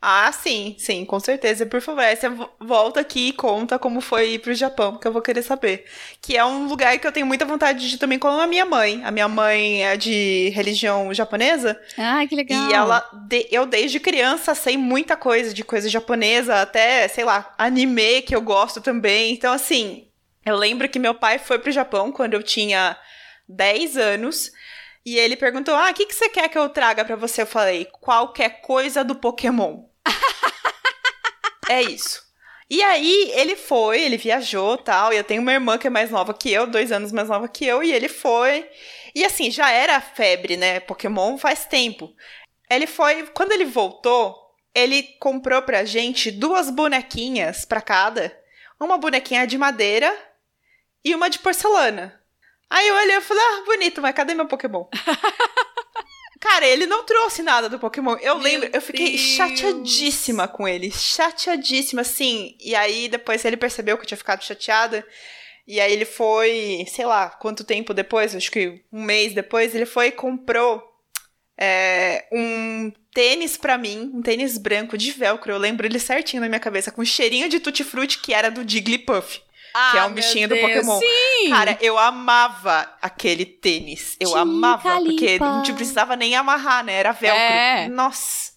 Ah, sim, sim, com certeza. Por favor, você volta aqui e conta como foi ir pro Japão, que eu vou querer saber. Que é um lugar que eu tenho muita vontade de ir também com a minha mãe. A minha mãe é de religião japonesa. Ah, que legal. E ela, eu desde criança sei muita coisa de coisa japonesa, até, sei lá, anime que eu gosto também. Então, assim, eu lembro que meu pai foi pro Japão quando eu tinha 10 anos. E ele perguntou: Ah, o que, que você quer que eu traga para você? Eu falei: qualquer coisa do Pokémon (laughs) é isso. E aí, ele foi, ele viajou tal. E eu tenho uma irmã que é mais nova que eu, dois anos mais nova que eu, e ele foi. E assim, já era febre, né? Pokémon faz tempo. Ele foi. Quando ele voltou, ele comprou pra gente duas bonequinhas pra cada. Uma bonequinha de madeira e uma de porcelana. Aí eu olhei e falei, ah, bonito, mas cadê meu Pokémon? (laughs) Cara, ele não trouxe nada do Pokémon. Eu Meu lembro, eu fiquei Deus. chateadíssima com ele. Chateadíssima, assim. E aí, depois ele percebeu que eu tinha ficado chateada. E aí ele foi, sei lá, quanto tempo depois, acho que um mês depois, ele foi e comprou é, um tênis para mim, um tênis branco de velcro. Eu lembro ele certinho na minha cabeça, com cheirinho de tutti-frutti que era do Jigglypuff. Ah, que é um bichinho Deus, do Pokémon. Sim. Cara, eu amava aquele tênis. Eu amava, porque não te precisava nem amarrar, né? Era velcro. É. Nossa.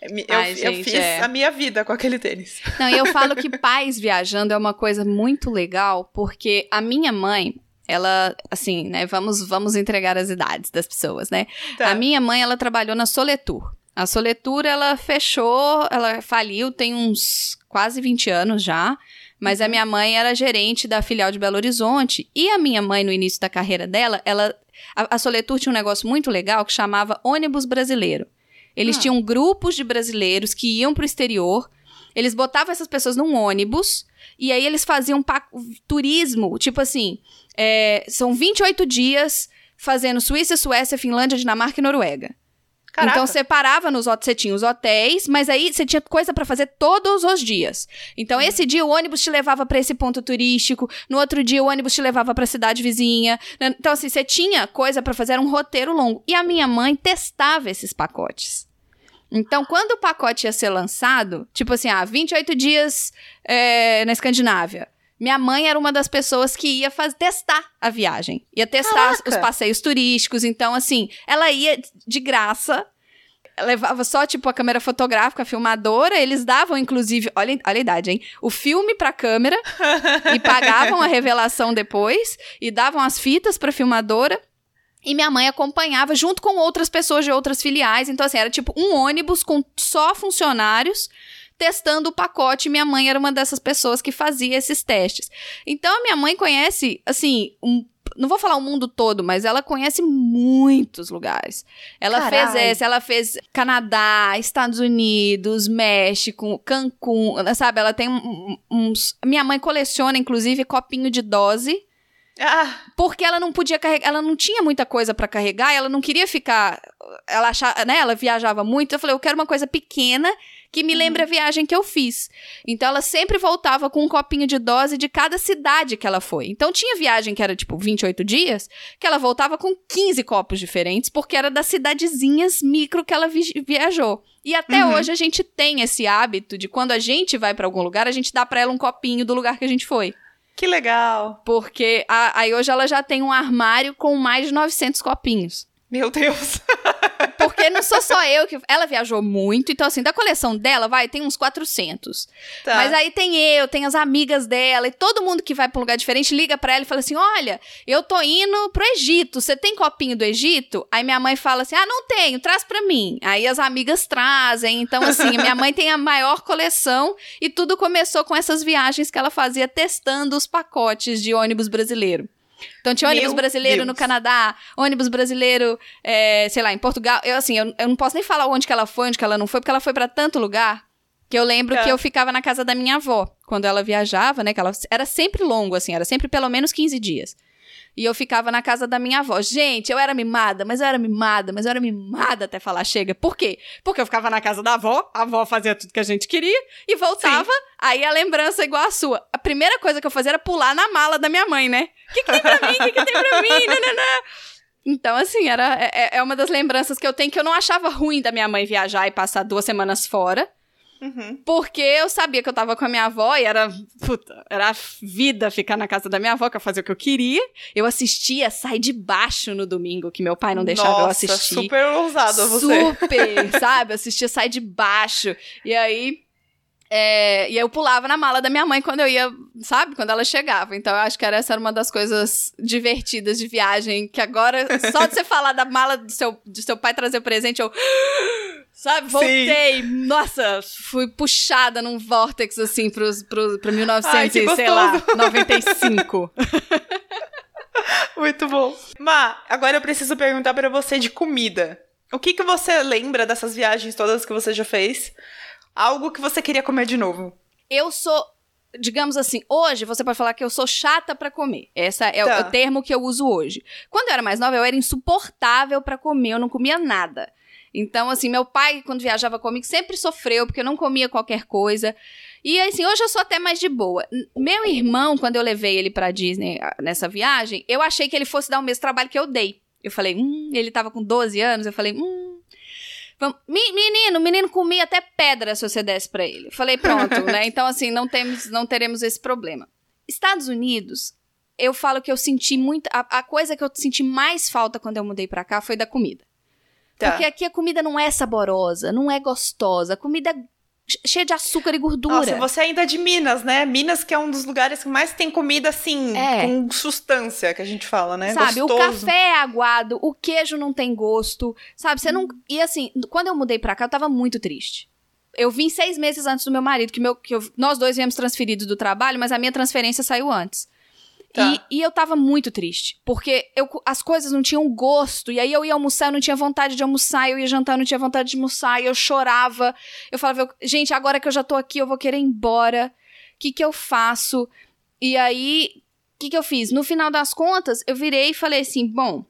Eu, Ai, eu gente, fiz é. a minha vida com aquele tênis. Não, e eu falo que (laughs) pais viajando é uma coisa muito legal, porque a minha mãe, ela, assim, né, vamos, vamos entregar as idades das pessoas, né? Tá. A minha mãe, ela trabalhou na Soletur. A Soletur, ela fechou, ela faliu tem uns quase 20 anos já. Mas a uhum. minha mãe era gerente da filial de Belo Horizonte. E a minha mãe, no início da carreira dela, ela. A, a Soletur tinha um negócio muito legal que chamava ônibus brasileiro. Eles ah. tinham grupos de brasileiros que iam para o exterior. Eles botavam essas pessoas num ônibus. E aí eles faziam turismo. Tipo assim, é, são 28 dias fazendo Suíça, Suécia, Finlândia, Dinamarca e Noruega. Caraca. Então você parava nos hotéis, você tinha os hotéis, mas aí você tinha coisa para fazer todos os dias. Então esse dia o ônibus te levava para esse ponto turístico, no outro dia o ônibus te levava para a cidade vizinha. Então assim, você tinha coisa para fazer, era um roteiro longo. E a minha mãe testava esses pacotes. Então, quando o pacote ia ser lançado, tipo assim, ah, 28 dias é, na Escandinávia. Minha mãe era uma das pessoas que ia faz, testar a viagem. Ia testar Caraca. os passeios turísticos. Então, assim, ela ia de graça. Levava só, tipo, a câmera fotográfica, a filmadora. Eles davam, inclusive, olha, olha a idade, hein? O filme pra câmera. (laughs) e pagavam a revelação depois. E davam as fitas pra filmadora. E minha mãe acompanhava junto com outras pessoas de outras filiais. Então, assim, era tipo um ônibus com só funcionários testando o pacote. Minha mãe era uma dessas pessoas que fazia esses testes. Então a minha mãe conhece, assim, um não vou falar o mundo todo, mas ela conhece muitos lugares. Ela Carai. fez esse, ela fez Canadá, Estados Unidos, México, Cancún, sabe? Ela tem uns. Minha mãe coleciona, inclusive, copinho de dose. Ah. Porque ela não podia carregar, ela não tinha muita coisa para carregar, ela não queria ficar, ela achava, né, ela viajava muito. Eu falei, eu quero uma coisa pequena que me lembra uhum. a viagem que eu fiz. Então ela sempre voltava com um copinho de dose de cada cidade que ela foi. Então tinha viagem que era tipo 28 dias, que ela voltava com 15 copos diferentes, porque era das cidadezinhas micro que ela vi viajou. E até uhum. hoje a gente tem esse hábito de quando a gente vai para algum lugar, a gente dá para ela um copinho do lugar que a gente foi. Que legal! Porque a, aí hoje ela já tem um armário com mais de 900 copinhos. Meu Deus! (laughs) Porque não sou só eu que. Ela viajou muito, então, assim, da coleção dela, vai, tem uns 400. Tá. Mas aí tem eu, tem as amigas dela, e todo mundo que vai pra um lugar diferente liga pra ela e fala assim: Olha, eu tô indo pro Egito, você tem copinho do Egito? Aí minha mãe fala assim: Ah, não tenho, traz pra mim. Aí as amigas trazem. Então, assim, minha mãe tem a maior coleção e tudo começou com essas viagens que ela fazia testando os pacotes de ônibus brasileiro. Então tinha ônibus Meu brasileiro no Deus. Canadá, ônibus brasileiro, é, sei lá, em Portugal. Eu, assim, eu, eu não posso nem falar onde que ela foi, onde que ela não foi, porque ela foi pra tanto lugar que eu lembro Tá. que eu ficava na casa da minha avó quando ela viajava, né? Que ela era sempre longo, assim, era sempre pelo menos 15 dias. E eu ficava na casa da minha avó. Gente, eu era mimada, mas eu era mimada, mas eu era mimada até falar chega. Por quê? Porque eu ficava na casa da avó, a avó fazia tudo que a gente queria e voltava. Aí a lembrança é igual a sua. A primeira coisa que eu fazia era pular na mala da minha mãe, né? O que, que tem pra mim? O que, que tem pra mim? (laughs) Nananã. Então, assim, era, é, é uma das lembranças que eu tenho que eu não achava ruim da minha mãe viajar e passar duas semanas fora. Uhum. Porque eu sabia que eu tava com a minha avó e era, puta, era vida ficar na casa da minha avó, que eu fazia o que eu queria. Eu assistia Sai de Baixo no domingo, que meu pai não deixava eu Nossa, assistir. super ousado você. Super, sabe? Eu assistia Sai de Baixo. E aí. É, e eu pulava na mala da minha mãe quando eu ia, sabe? Quando ela chegava. Então eu acho que era- essa era uma das coisas divertidas de viagem. Que agora, só de você (laughs) falar da mala do seu, do seu pai trazer presente, eu. (gasps) Sabe? Voltei. Nossa, fui puxada num vórtex assim pros, pro, pra 1900 Ai, que e, sei lá, gostoso. (laughs) 95. Muito bom. Ma, agora eu preciso perguntar pra você de comida. O que que você lembra dessas viagens todas que você já fez? Algo que você queria comer de novo. eu sou, digamos assim, hoje você pode falar que eu sou chata pra comer. Essa é o- Tá. o termo que eu uso hoje. Quando eu era mais nova, eu era insuportável pra comer, eu não comia nada. Então, assim, meu pai, quando viajava comigo, sempre sofreu, porque eu não comia qualquer coisa. E, assim, hoje eu sou até mais de boa. Meu irmão, quando eu levei ele pra Disney ah, nessa viagem, eu achei que ele fosse dar o mesmo trabalho que eu dei. Eu falei, hum, ele tava com 12 anos, eu falei, hum. Menino, o menino comia até pedra se você desse pra ele. Falei, pronto, né? (laughs) Então, assim, não, temos, não teremos esse problema. Estados Unidos, eu falo que eu senti muito. A, a coisa que eu senti mais falta quando eu mudei pra cá foi da comida. Tá. Porque aqui a comida não é saborosa, não é gostosa. A comida é cheia de açúcar e gordura. Nossa, você ainda é de Minas, né? Minas que é um dos lugares que mais tem comida assim, É. com substância, que a gente fala, né? Sabe, o Gostoso. café é aguado, o queijo não tem gosto, sabe? Você não. E assim, quando eu mudei pra cá, eu tava muito triste. Eu vim seis meses antes do meu marido, que, meu, que eu- nós dois viemos transferidos do trabalho, mas a minha transferência saiu antes. Tá. E, e eu tava muito triste, porque eu, as coisas não tinham gosto, e aí eu ia almoçar, eu não tinha vontade de almoçar, eu ia jantar, eu não tinha vontade de almoçar, e eu chorava. Eu falava, gente, agora que eu já tô aqui, eu vou querer ir embora. O que que eu faço? E aí, o que, que eu fiz? No final das contas, eu virei e falei assim: bom,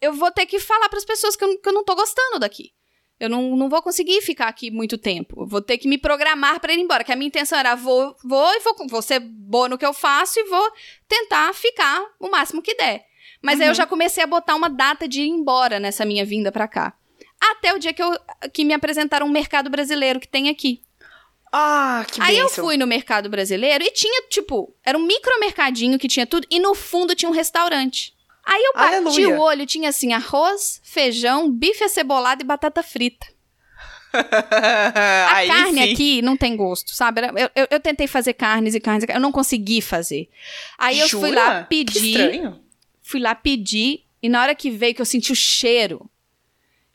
eu vou ter que falar para as pessoas que eu, que eu não tô gostando daqui. Eu não, não vou conseguir ficar aqui muito tempo. Eu vou ter que me programar para ir embora. Que a minha intenção era: vou, vou e vou, vou ser boa no que eu faço e vou tentar ficar o máximo que der. Mas aí eu Uhum. já comecei a botar uma data de ir embora nessa minha vinda para cá. Até o dia que, eu, que me apresentaram um mercado brasileiro que tem aqui. Ah, que Aí eu fui no mercado brasileiro e tinha, tipo, era um micromercadinho que tinha tudo e no fundo tinha um restaurante. Aí eu bati Aleluia. o olho, tinha assim, arroz, feijão, bife acebolado e batata frita. (laughs) A Aí carne sim. aqui não tem gosto, sabe? Eu, eu, eu tentei fazer carnes e carnes, eu não consegui fazer. Aí eu fui Jura? lá Que pedir, estranho. fui lá pedir, e na hora que veio que eu senti o cheiro,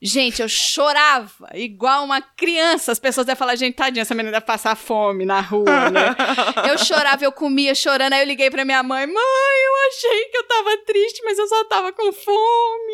gente, eu chorava, igual uma criança. As pessoas devem falar, gente, tadinha, essa menina deve passar fome na rua, né? (laughs) Eu chorava, eu comia chorando, aí eu liguei pra minha mãe, mãe, eu achei que eu tava triste, mas eu só tava com fome.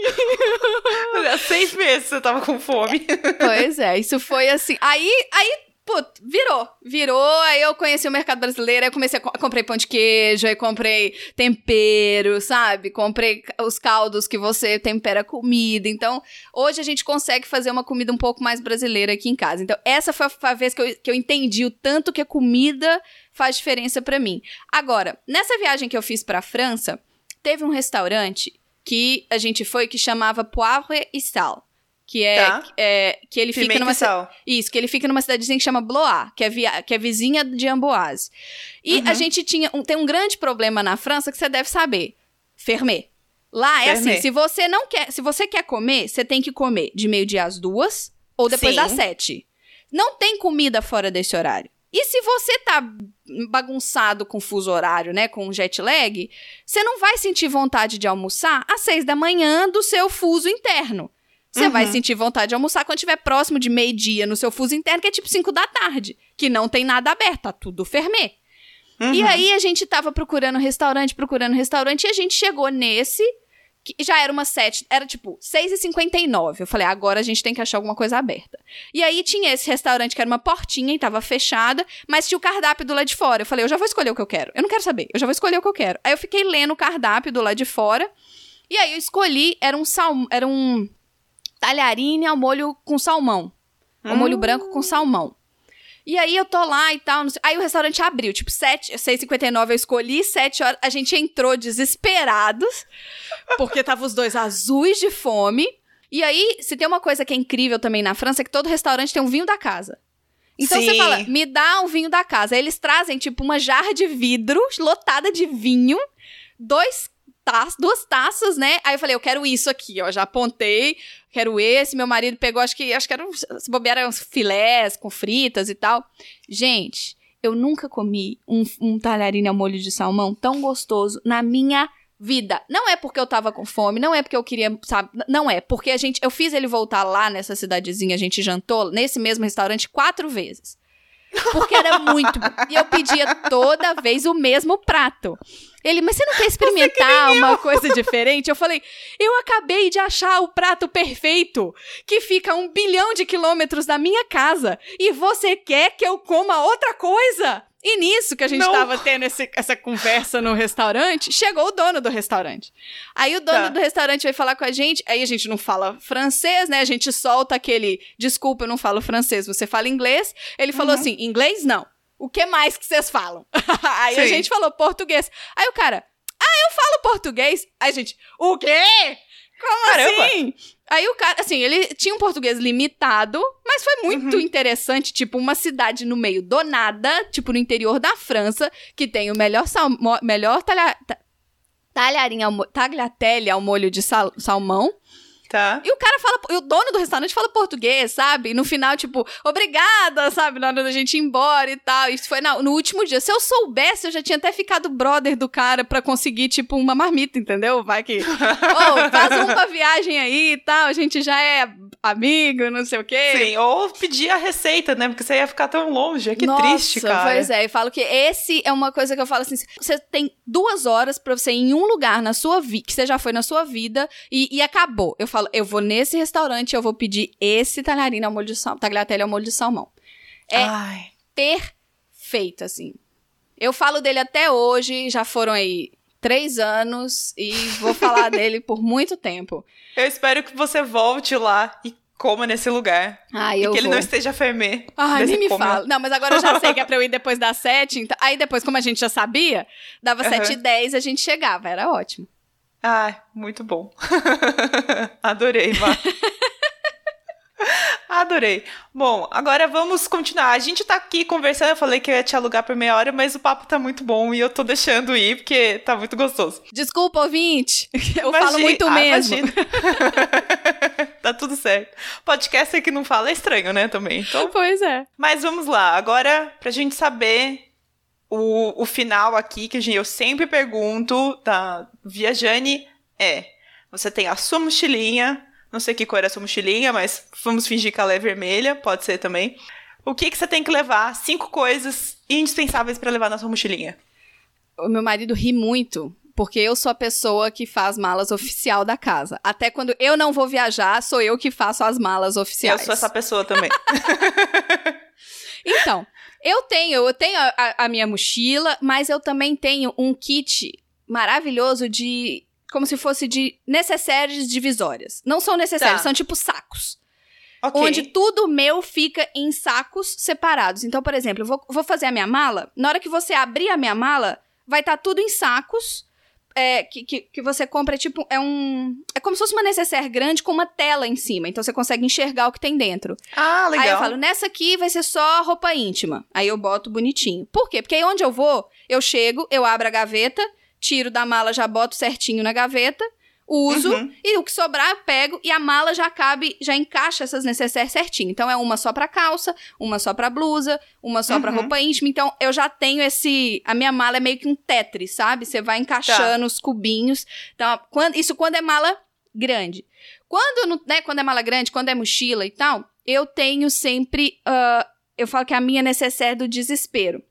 Há seis meses você tava com fome. Pois é, isso foi assim. Aí, aí, putz, virou. Virou, aí eu conheci o mercado brasileiro, aí eu comecei a co- comprei pão de queijo, aí comprei tempero, sabe? Comprei os caldos que você tempera comida. Então, hoje a gente consegue fazer uma comida um pouco mais brasileira aqui em casa. Então, essa foi a, vez que eu, que eu entendi o tanto que a comida faz diferença pra mim. Agora, nessa viagem que eu fiz pra França, teve um restaurante que a gente foi que chamava Poivre e Sal. Que é, Tá. é- que ele fica Pimenta numa e sal. isso, que ele fica numa cidadezinha que chama Blois, que é, via- que é vizinha de Amboise. E Uhum. a gente tinha um- tem um grande problema na França que você deve saber. Fermé. Lá é Fermer. assim, se você não quer, se você quer comer, você tem que comer de meio-dia às duas ou depois Sim. das sete. Não tem comida fora desse horário. E se você tá bagunçado com fuso horário, né, com jet lag, você não vai sentir vontade de almoçar às seis da manhã do seu fuso interno. Você Uhum. vai sentir vontade de almoçar quando estiver próximo de meio-dia no seu fuso interno, que é tipo 5 da tarde, que não tem nada aberto, tá tudo fermê. E Uhum. aí a gente tava procurando restaurante, procurando restaurante, e a gente chegou nesse, que já era umas sete, era tipo 6h59. Eu falei, agora a gente tem que achar alguma coisa aberta. E aí tinha esse restaurante que era uma portinha e tava fechada, mas tinha o cardápio do lado de fora. Eu falei, eu já vou escolher o que eu quero. Eu não quero saber, eu já vou escolher o que eu quero. Aí eu fiquei lendo o cardápio do lado de fora, e aí eu escolhi, era um salmão, era um talharine ao molho com salmão. Ao molho branco com salmão. E aí eu tô lá e tal. Aí o restaurante abriu, tipo, 7, 6h59 eu escolhi, 7 horas. A gente entrou desesperados, porque tava os dois azuis de fome. E aí, se tem uma coisa que é incrível também na França, é que todo restaurante tem um vinho da casa. Então você Sim. fala, me dá um vinho da casa. Aí eles trazem, tipo, uma jarra de vidro lotada de vinho, dois ta duas taças, né? Aí eu falei, eu quero isso aqui, ó. Já apontei, quero esse. Meu marido pegou, acho que, acho que eram, se bobear, eram uns filés com fritas e tal. Gente, eu nunca comi um, um talharine ao molho de salmão tão gostoso na minha vida. Não é porque eu tava com fome, não é porque eu queria, sabe? Não é, porque a gente, eu fiz ele voltar lá nessa cidadezinha, a gente jantou nesse mesmo restaurante quatro vezes. Porque era muito. E eu pedia toda vez o mesmo prato. Ele, mas você não quer experimentar uma coisa diferente? Eu falei, eu acabei de achar o prato perfeito, que fica a um bilhão de quilômetros da minha casa, e você quer que eu coma outra coisa? E nisso que a gente Não. tava tendo esse- essa conversa no restaurante, chegou o dono do restaurante. Aí o dono Tá. do restaurante veio falar com a gente, aí a gente não fala francês, né? A gente solta aquele, desculpa, eu não falo francês, você fala inglês. Ele falou Uhum. assim, inglês não. O que mais que vocês falam? (laughs) aí a Sim. gente falou português. Aí o cara, ah, eu falo português. Aí a gente, o quê? Como Caramba. assim? Aí o cara, assim, ele tinha um português limitado, mas foi muito Uhum. interessante, tipo, uma cidade no meio do nada, tipo, no interior da França, que tem o melhor, salmo, melhor talha, ta- tagliatelle ao molho de sal- salmão. Tá. E o cara fala, e o dono do restaurante fala português, sabe? E no final, tipo, obrigada, sabe? Na hora da gente ir embora e tal. Isso foi na- no último dia. Se eu soubesse, eu já tinha até ficado brother do cara pra conseguir, tipo, uma marmita, entendeu? Vai que. (laughs) Ô, faz uma viagem aí e tal. A gente já é amigo, não sei o quê. Sim, ou pedir a receita, né? Porque você ia ficar tão longe. Que Nossa, triste, cara. Pois é, eu falo que esse é uma coisa que eu falo assim: você tem duas horas pra você ir em um lugar na sua vida, que você já foi na sua vida, e, e acabou. Eu falo, eu vou nesse restaurante, eu vou pedir esse talharina ao molho de salmão, tagliatelle ao molho de salmão. É Ai. perfeito, assim. Eu falo dele até hoje, já foram aí três anos, e vou falar (laughs) dele por muito tempo. Eu espero que você volte lá e coma nesse lugar. Ai, e eu que ele vou. não esteja fermê. Ai, nem me fala. Não, mas agora eu já sei que é pra eu ir depois das sete. Então... Aí depois, como a gente já sabia, dava sete e dez, a gente chegava. Era ótimo. Ai, muito bom. (laughs) Adorei, Má. Adorei. Bom, agora vamos continuar. A gente tá aqui conversando, eu falei que eu ia te alugar por meia hora, mas o papo tá muito bom e eu tô deixando ir porque tá muito gostoso. Desculpa, ouvinte. (laughs) Eu Imagina- falo muito Ah, mesmo. (laughs) tá tudo certo. Podcast que não fala é estranho, né, também. Então, Pois é. mas vamos lá. Agora, pra gente saber o, o final aqui, que eu sempre pergunto da Viajane, é: você tem a sua mochilinha, não sei que cor é a sua mochilinha, mas vamos fingir que ela é vermelha, pode ser também. O que, que você tem que levar? Cinco coisas indispensáveis pra levar na sua mochilinha. O meu marido ri muito. Porque eu sou a pessoa que faz malas oficial da casa. Até quando eu não vou viajar, sou eu que faço as malas oficiais. Eu sou essa pessoa também. (laughs) Então, eu tenho, eu tenho a, a- minha mochila, mas eu também tenho um kit maravilhoso de. Como se fosse de necessários divisórias. Não são necessários, Tá. são tipo sacos. ok. Onde tudo meu fica em sacos separados. Então, por exemplo, eu vou, vou fazer a minha mala. Na hora que você abrir a minha mala, vai estar tudo em sacos. É, que, que, que você compra, tipo, é um. É como se fosse uma necessaire grande com uma tela em cima. Então você consegue enxergar o que tem dentro. Ah, legal. Aí eu falo, nessa aqui vai ser só roupa íntima. Aí eu boto bonitinho. Por quê? Porque aí onde eu vou, eu chego, eu abro a gaveta, tiro da mala, já boto certinho na gaveta. Uso, uhum. e o que sobrar eu pego, e a mala já cabe, já encaixa essas necessárias certinho. Então é uma só pra calça, uma só pra blusa, uma só uhum. pra roupa íntima. Então eu já tenho esse. A minha mala é meio que um Tetris, sabe? Você vai encaixando tá. os cubinhos. Então, quando, isso quando é mala grande. Quando, né, quando é mala grande, quando é mochila e tal, eu tenho sempre. Uh, eu falo que a minha necessaire do desespero.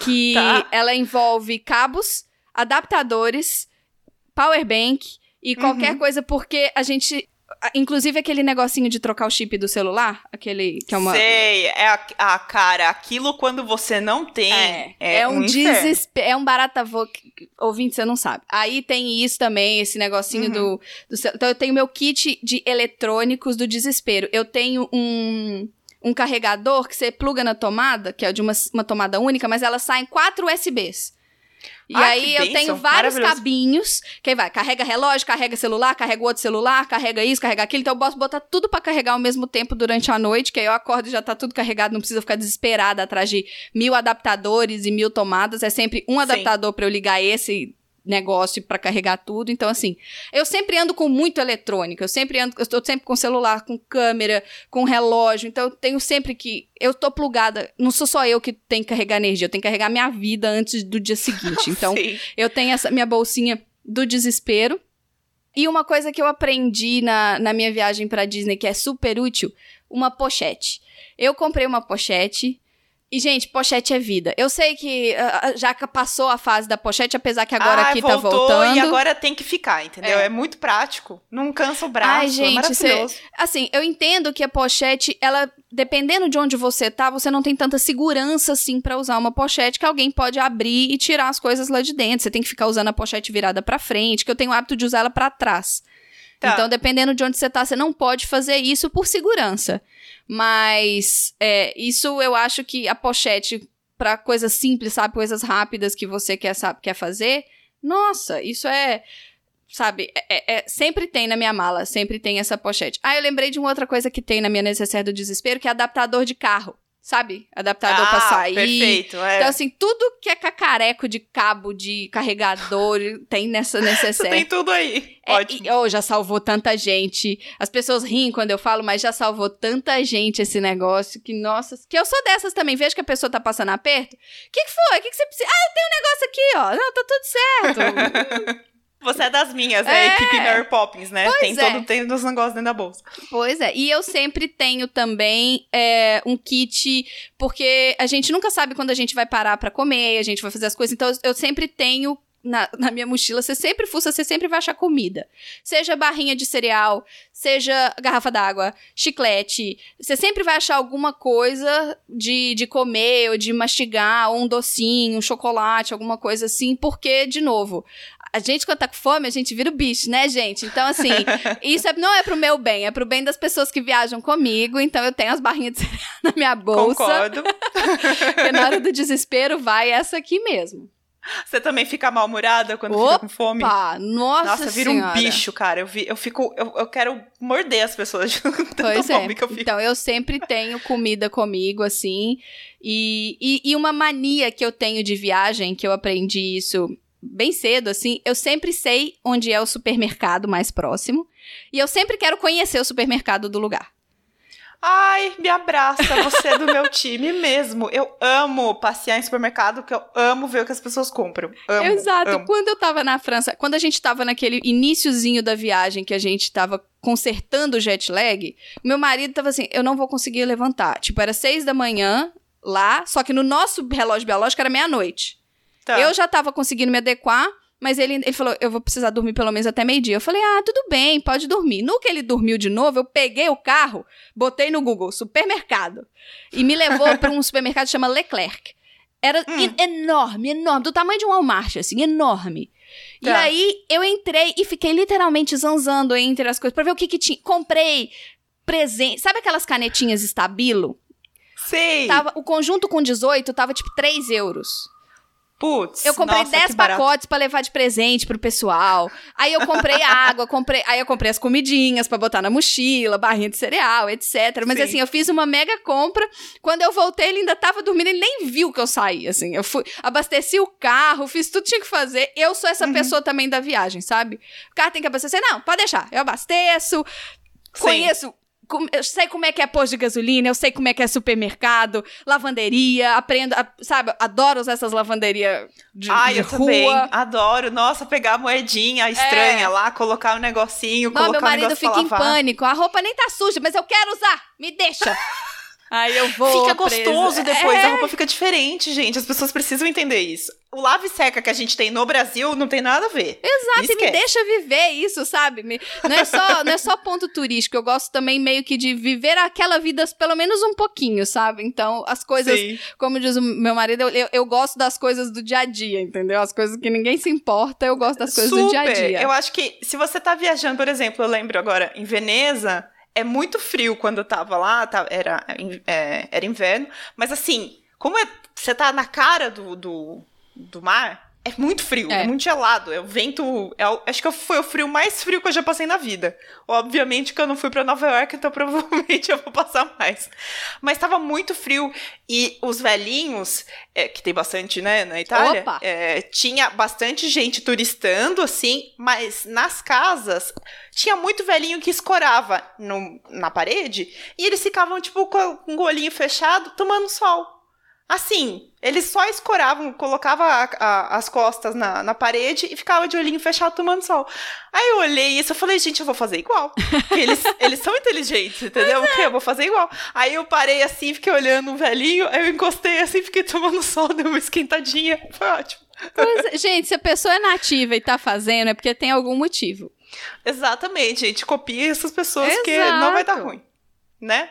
Que (laughs) tá. ela envolve cabos, adaptadores, power bank e qualquer uhum. coisa, porque a gente Inclusive aquele negocinho de trocar o chip do celular, aquele que é uma. Sei, é a, a cara, aquilo quando você não tem. É, é, é um, um desespero. É um barata ouvinte, você não sabe. Aí tem isso também, esse negocinho uhum. do, do. Então eu tenho meu kit de eletrônicos do desespero. Eu tenho um um carregador que você pluga na tomada, que é de uma, uma tomada única, mas ela sai em quatro USBs. E ah, aí eu tenho vários cabinhos, que vai, carrega relógio, carrega celular, carrega outro celular, carrega isso, carrega aquilo. Então eu posso botar tudo para carregar ao mesmo tempo durante a noite, que aí eu acordo e já tá tudo carregado, não precisa ficar desesperada atrás de mil adaptadores e mil tomadas. É sempre um adaptador para eu ligar esse negócio para carregar tudo. Então, assim, eu sempre ando com muito eletrônica, eu sempre ando, eu estou sempre com celular, com câmera, com relógio. Então, eu tenho sempre que. Eu tô plugada. Não sou só eu que tenho que carregar energia, eu tenho que carregar minha vida antes do dia seguinte. (laughs) Então, eu tenho essa minha bolsinha do desespero. E uma coisa que eu aprendi na, na minha viagem para Disney que é super útil, uma pochete. Eu comprei uma pochete e, gente, pochete é vida. Eu sei que uh, já passou a fase da pochete, apesar que agora ah, aqui tá voltou, tá voltando. E agora tem que ficar, entendeu? É, é muito prático. Não cansa o braço, Ai, é gente, é maravilhoso. Cê, assim, eu entendo que a pochete, ela, dependendo de onde você tá, você não tem tanta segurança, assim, para usar uma pochete que alguém pode abrir e tirar as coisas lá de dentro. Você tem que ficar usando a pochete virada para frente, que eu tenho o hábito de usar ela para trás. Tá. Então, dependendo de onde você tá, você não pode fazer isso por segurança. Mas é, isso eu acho que a pochete, para coisas simples, sabe? Coisas rápidas que você quer, sabe, quer fazer. Nossa, isso é. Sabe, é, é, é, sempre tem na minha mala, sempre tem essa pochete. Ah, eu lembrei de uma outra coisa que tem na minha necessaire do desespero, que é adaptador de carro sabe? Adaptador ah, pra sair. Perfeito, é. Então, assim, tudo que é cacareco de cabo, de carregador, (laughs) tem nessa necessaire. (laughs) tem tudo aí. É, Ótimo. E, oh, já salvou tanta gente. As pessoas riem quando eu falo, mas já salvou tanta gente esse negócio que, nossa, que eu sou dessas também. Vejo que a pessoa tá passando aperto. O que, que foi? O que, que você precisa? Ah, tenho um negócio aqui, ó. Não, tá tudo certo. (laughs) Você é das minhas, é, é a equipe Mary Poppins, né? Pois tem é. todo tem os negócios dentro da bolsa. Pois é. E eu sempre tenho também é, um kit, porque a gente nunca sabe quando a gente vai parar para comer, a gente vai fazer as coisas. Então eu sempre tenho na, na, minha mochila, você sempre fuça, você sempre vai achar comida. Seja barrinha de cereal, seja garrafa d'água, chiclete. Você sempre vai achar alguma coisa de, de comer ou de mastigar, ou um docinho, um chocolate, alguma coisa assim, porque, de novo, a gente, quando tá com fome, a gente vira o bicho, né, gente? Então, assim, (laughs) isso é, não é pro meu bem, é pro bem das pessoas que viajam comigo. Então, eu tenho as barrinhas de cereal (laughs) na minha bolsa. Concordo. (laughs) Porque na hora do desespero, vai essa aqui mesmo. Você também fica mal-humorada quando Opa, fica com fome? Nossa, nossa vira um bicho, cara. Eu, vi, eu fico. Eu, eu quero morder as pessoas de tanta pois é. fome é. que eu fico. Então, eu sempre tenho comida comigo, assim. E, e, e uma mania que eu tenho de viagem, que eu aprendi isso bem cedo, assim, eu sempre sei onde é o supermercado mais próximo. E eu sempre quero conhecer o supermercado do lugar. Ai, me abraça, você é do meu time mesmo. Eu amo passear em supermercado, que eu amo ver o que as pessoas compram. Amo, Exato. Amo. Quando eu tava na França, quando a gente tava naquele iníciozinho da viagem que a gente tava consertando o jet lag, meu marido tava assim, eu não vou conseguir levantar. Tipo, era seis da manhã lá, só que no nosso relógio biológico era meia-noite. Tá. Eu já tava conseguindo me adequar, mas ele, ele falou, eu vou precisar dormir pelo menos até meio-dia. Eu falei, ah, tudo bem, pode dormir. No que ele dormiu de novo, eu peguei o carro, botei no Google, supermercado. E me levou para um (laughs) supermercado que chama Leclerc. Era hum. enorme, enorme, do tamanho de um Walmart, assim, enorme. Tá. E aí eu entrei e fiquei literalmente zanzando entre as coisas pra ver o que que tinha. Comprei presente. Sabe aquelas canetinhas estabilo? Stabilo? Sei. Tava, o conjunto com 18 tava tipo 3 euros. Putz, Eu comprei nossa, 10 que barato. pacotes pra levar de presente pro pessoal. Aí eu comprei (laughs) água, comprei, aí eu comprei as comidinhas pra botar na mochila, barrinha de cereal, etc. Mas Sim. assim, eu fiz uma mega compra. Quando eu voltei, ele ainda tava dormindo, ele nem viu que eu saí, assim. Eu fui, abasteci o carro, fiz tudo que tinha que fazer. Eu sou essa Uhum. pessoa também da viagem, sabe? O carro tem que abastecer, não, pode deixar. Eu abasteço, Sim. conheço Eu sei como é que é posto de gasolina, eu sei como é que é supermercado, lavanderia, aprendo, a- sabe, adoro usar essas lavanderias de, Ai, de eu rua. também adoro. Nossa, pegar a moedinha estranha É. lá, colocar um negocinho, Não, meu colocar um marido pra fica em pânico. A roupa nem tá suja, mas eu quero usar. Me deixa. (laughs) Aí eu vou. Fica presa. gostoso depois, É, a roupa fica diferente, gente. As pessoas precisam entender isso. O lave e seca que a gente tem no Brasil não tem nada a ver. Exato, e me deixa viver isso, sabe? Me- Não é, só, não é só ponto turístico, eu gosto também meio que de viver aquela vida pelo menos um pouquinho, sabe? Então, as coisas, Sim. como diz o meu marido, eu, eu, eu gosto das coisas do dia a dia, entendeu? As coisas que ninguém se importa, eu gosto das coisas do dia a Super. dia. Eu acho que se você tá viajando, por exemplo, eu lembro agora em Veneza, é muito frio quando eu tava lá, tá- era, é, era inverno, mas assim, como é- você tá na cara do, do, do mar, é muito frio, É. é, muito gelado, é o vento, é o- acho que foi o frio mais frio que eu já passei na vida. Obviamente que eu não fui pra Nova York, então (laughs) provavelmente eu vou passar mais. Mas tava muito frio e os velhinhos, é, que tem bastante, né, na Itália, é, tinha bastante gente turistando, assim, mas nas casas tinha muito velhinho que escorava no, na parede e eles ficavam, tipo, com, com o olhinho fechado, tomando sol. Assim, eles só escoravam, colocava a- a- as costas na, na parede e ficava de olhinho fechado tomando sol. Aí eu olhei isso e falei, gente, eu vou fazer igual. Porque eles, (laughs) eles são inteligentes, entendeu? O quê? Eu vou fazer igual. Aí eu parei assim, fiquei olhando o velhinho, aí eu encostei assim, fiquei tomando sol, (laughs) dei uma esquentadinha. Foi ótimo. Pois é, gente, se a pessoa é nativa e tá fazendo, é porque tem algum motivo. Exatamente, gente. Copia essas pessoas que não vai dar Exato. ruim, né?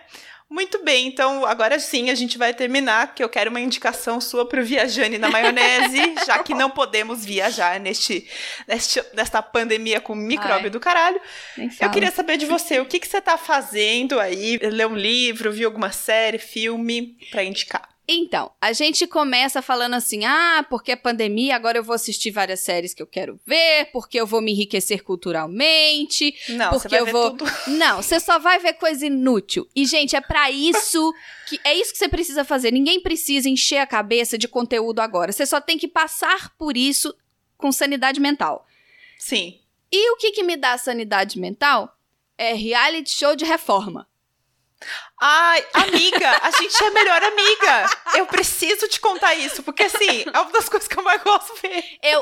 Muito bem, então agora sim a gente vai terminar, que eu quero uma indicação sua pro Viajane na maionese, (laughs) já que não podemos viajar neste, neste nesta pandemia com micróbio Ai. do caralho. Eu queria saber de você, o que, que você tá fazendo aí? Ler um livro, viu alguma série, filme pra indicar? Então, a gente começa falando assim: ah, porque é pandemia, agora eu vou assistir várias séries que eu quero ver, porque eu vou me enriquecer culturalmente. Não, Porque eu vou- tudo. (laughs) Não, você só vai ver coisa inútil. E, gente, é pra isso que é isso que você precisa fazer. Ninguém precisa encher a cabeça de conteúdo agora. Você só tem que passar por isso com sanidade mental. Sim. E o que, que me dá sanidade mental? É reality show de reforma. Ai, amiga, a gente é a melhor amiga. Eu preciso te contar isso, porque assim, é uma das coisas que eu mais gosto de ver. Eu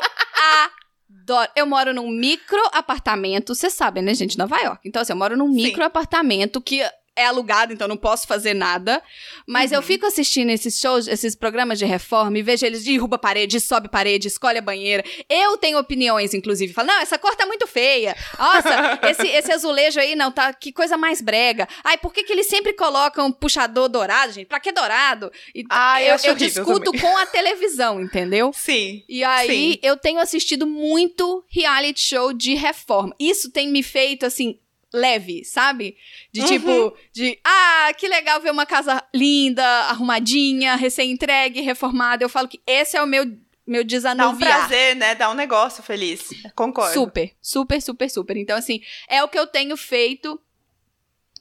adoro. Eu moro num micro apartamento. Você sabe, né, gente? Nova York. Então, assim, eu moro num Sim. micro apartamento que é alugado, então não posso fazer nada. Mas eu Uhum. fico assistindo esses shows, esses programas de reforma e vejo eles derruba parede, sobe parede, escolhe a banheira. Eu tenho opiniões, inclusive. Falo, não, essa cor tá muito feia. Nossa, (laughs) esse, esse azulejo aí, não, tá. Que coisa mais brega. Ai, por que, que eles sempre colocam puxador dourado, gente? Pra que dourado? E Ai, eu eu, eu discuto também. com a televisão, entendeu? Sim. E aí, Sim. eu tenho assistido muito reality show de reforma. Isso tem me feito, assim, leve, sabe? De Uhum. tipo, de, ah, que legal ver uma casa linda, arrumadinha, recém-entregue, reformada. Eu falo que esse é o meu, meu Dá um desanuviar. prazer, né? Dá um negócio feliz. Concordo. Super, super, super, super. Então, assim, é o que eu tenho feito.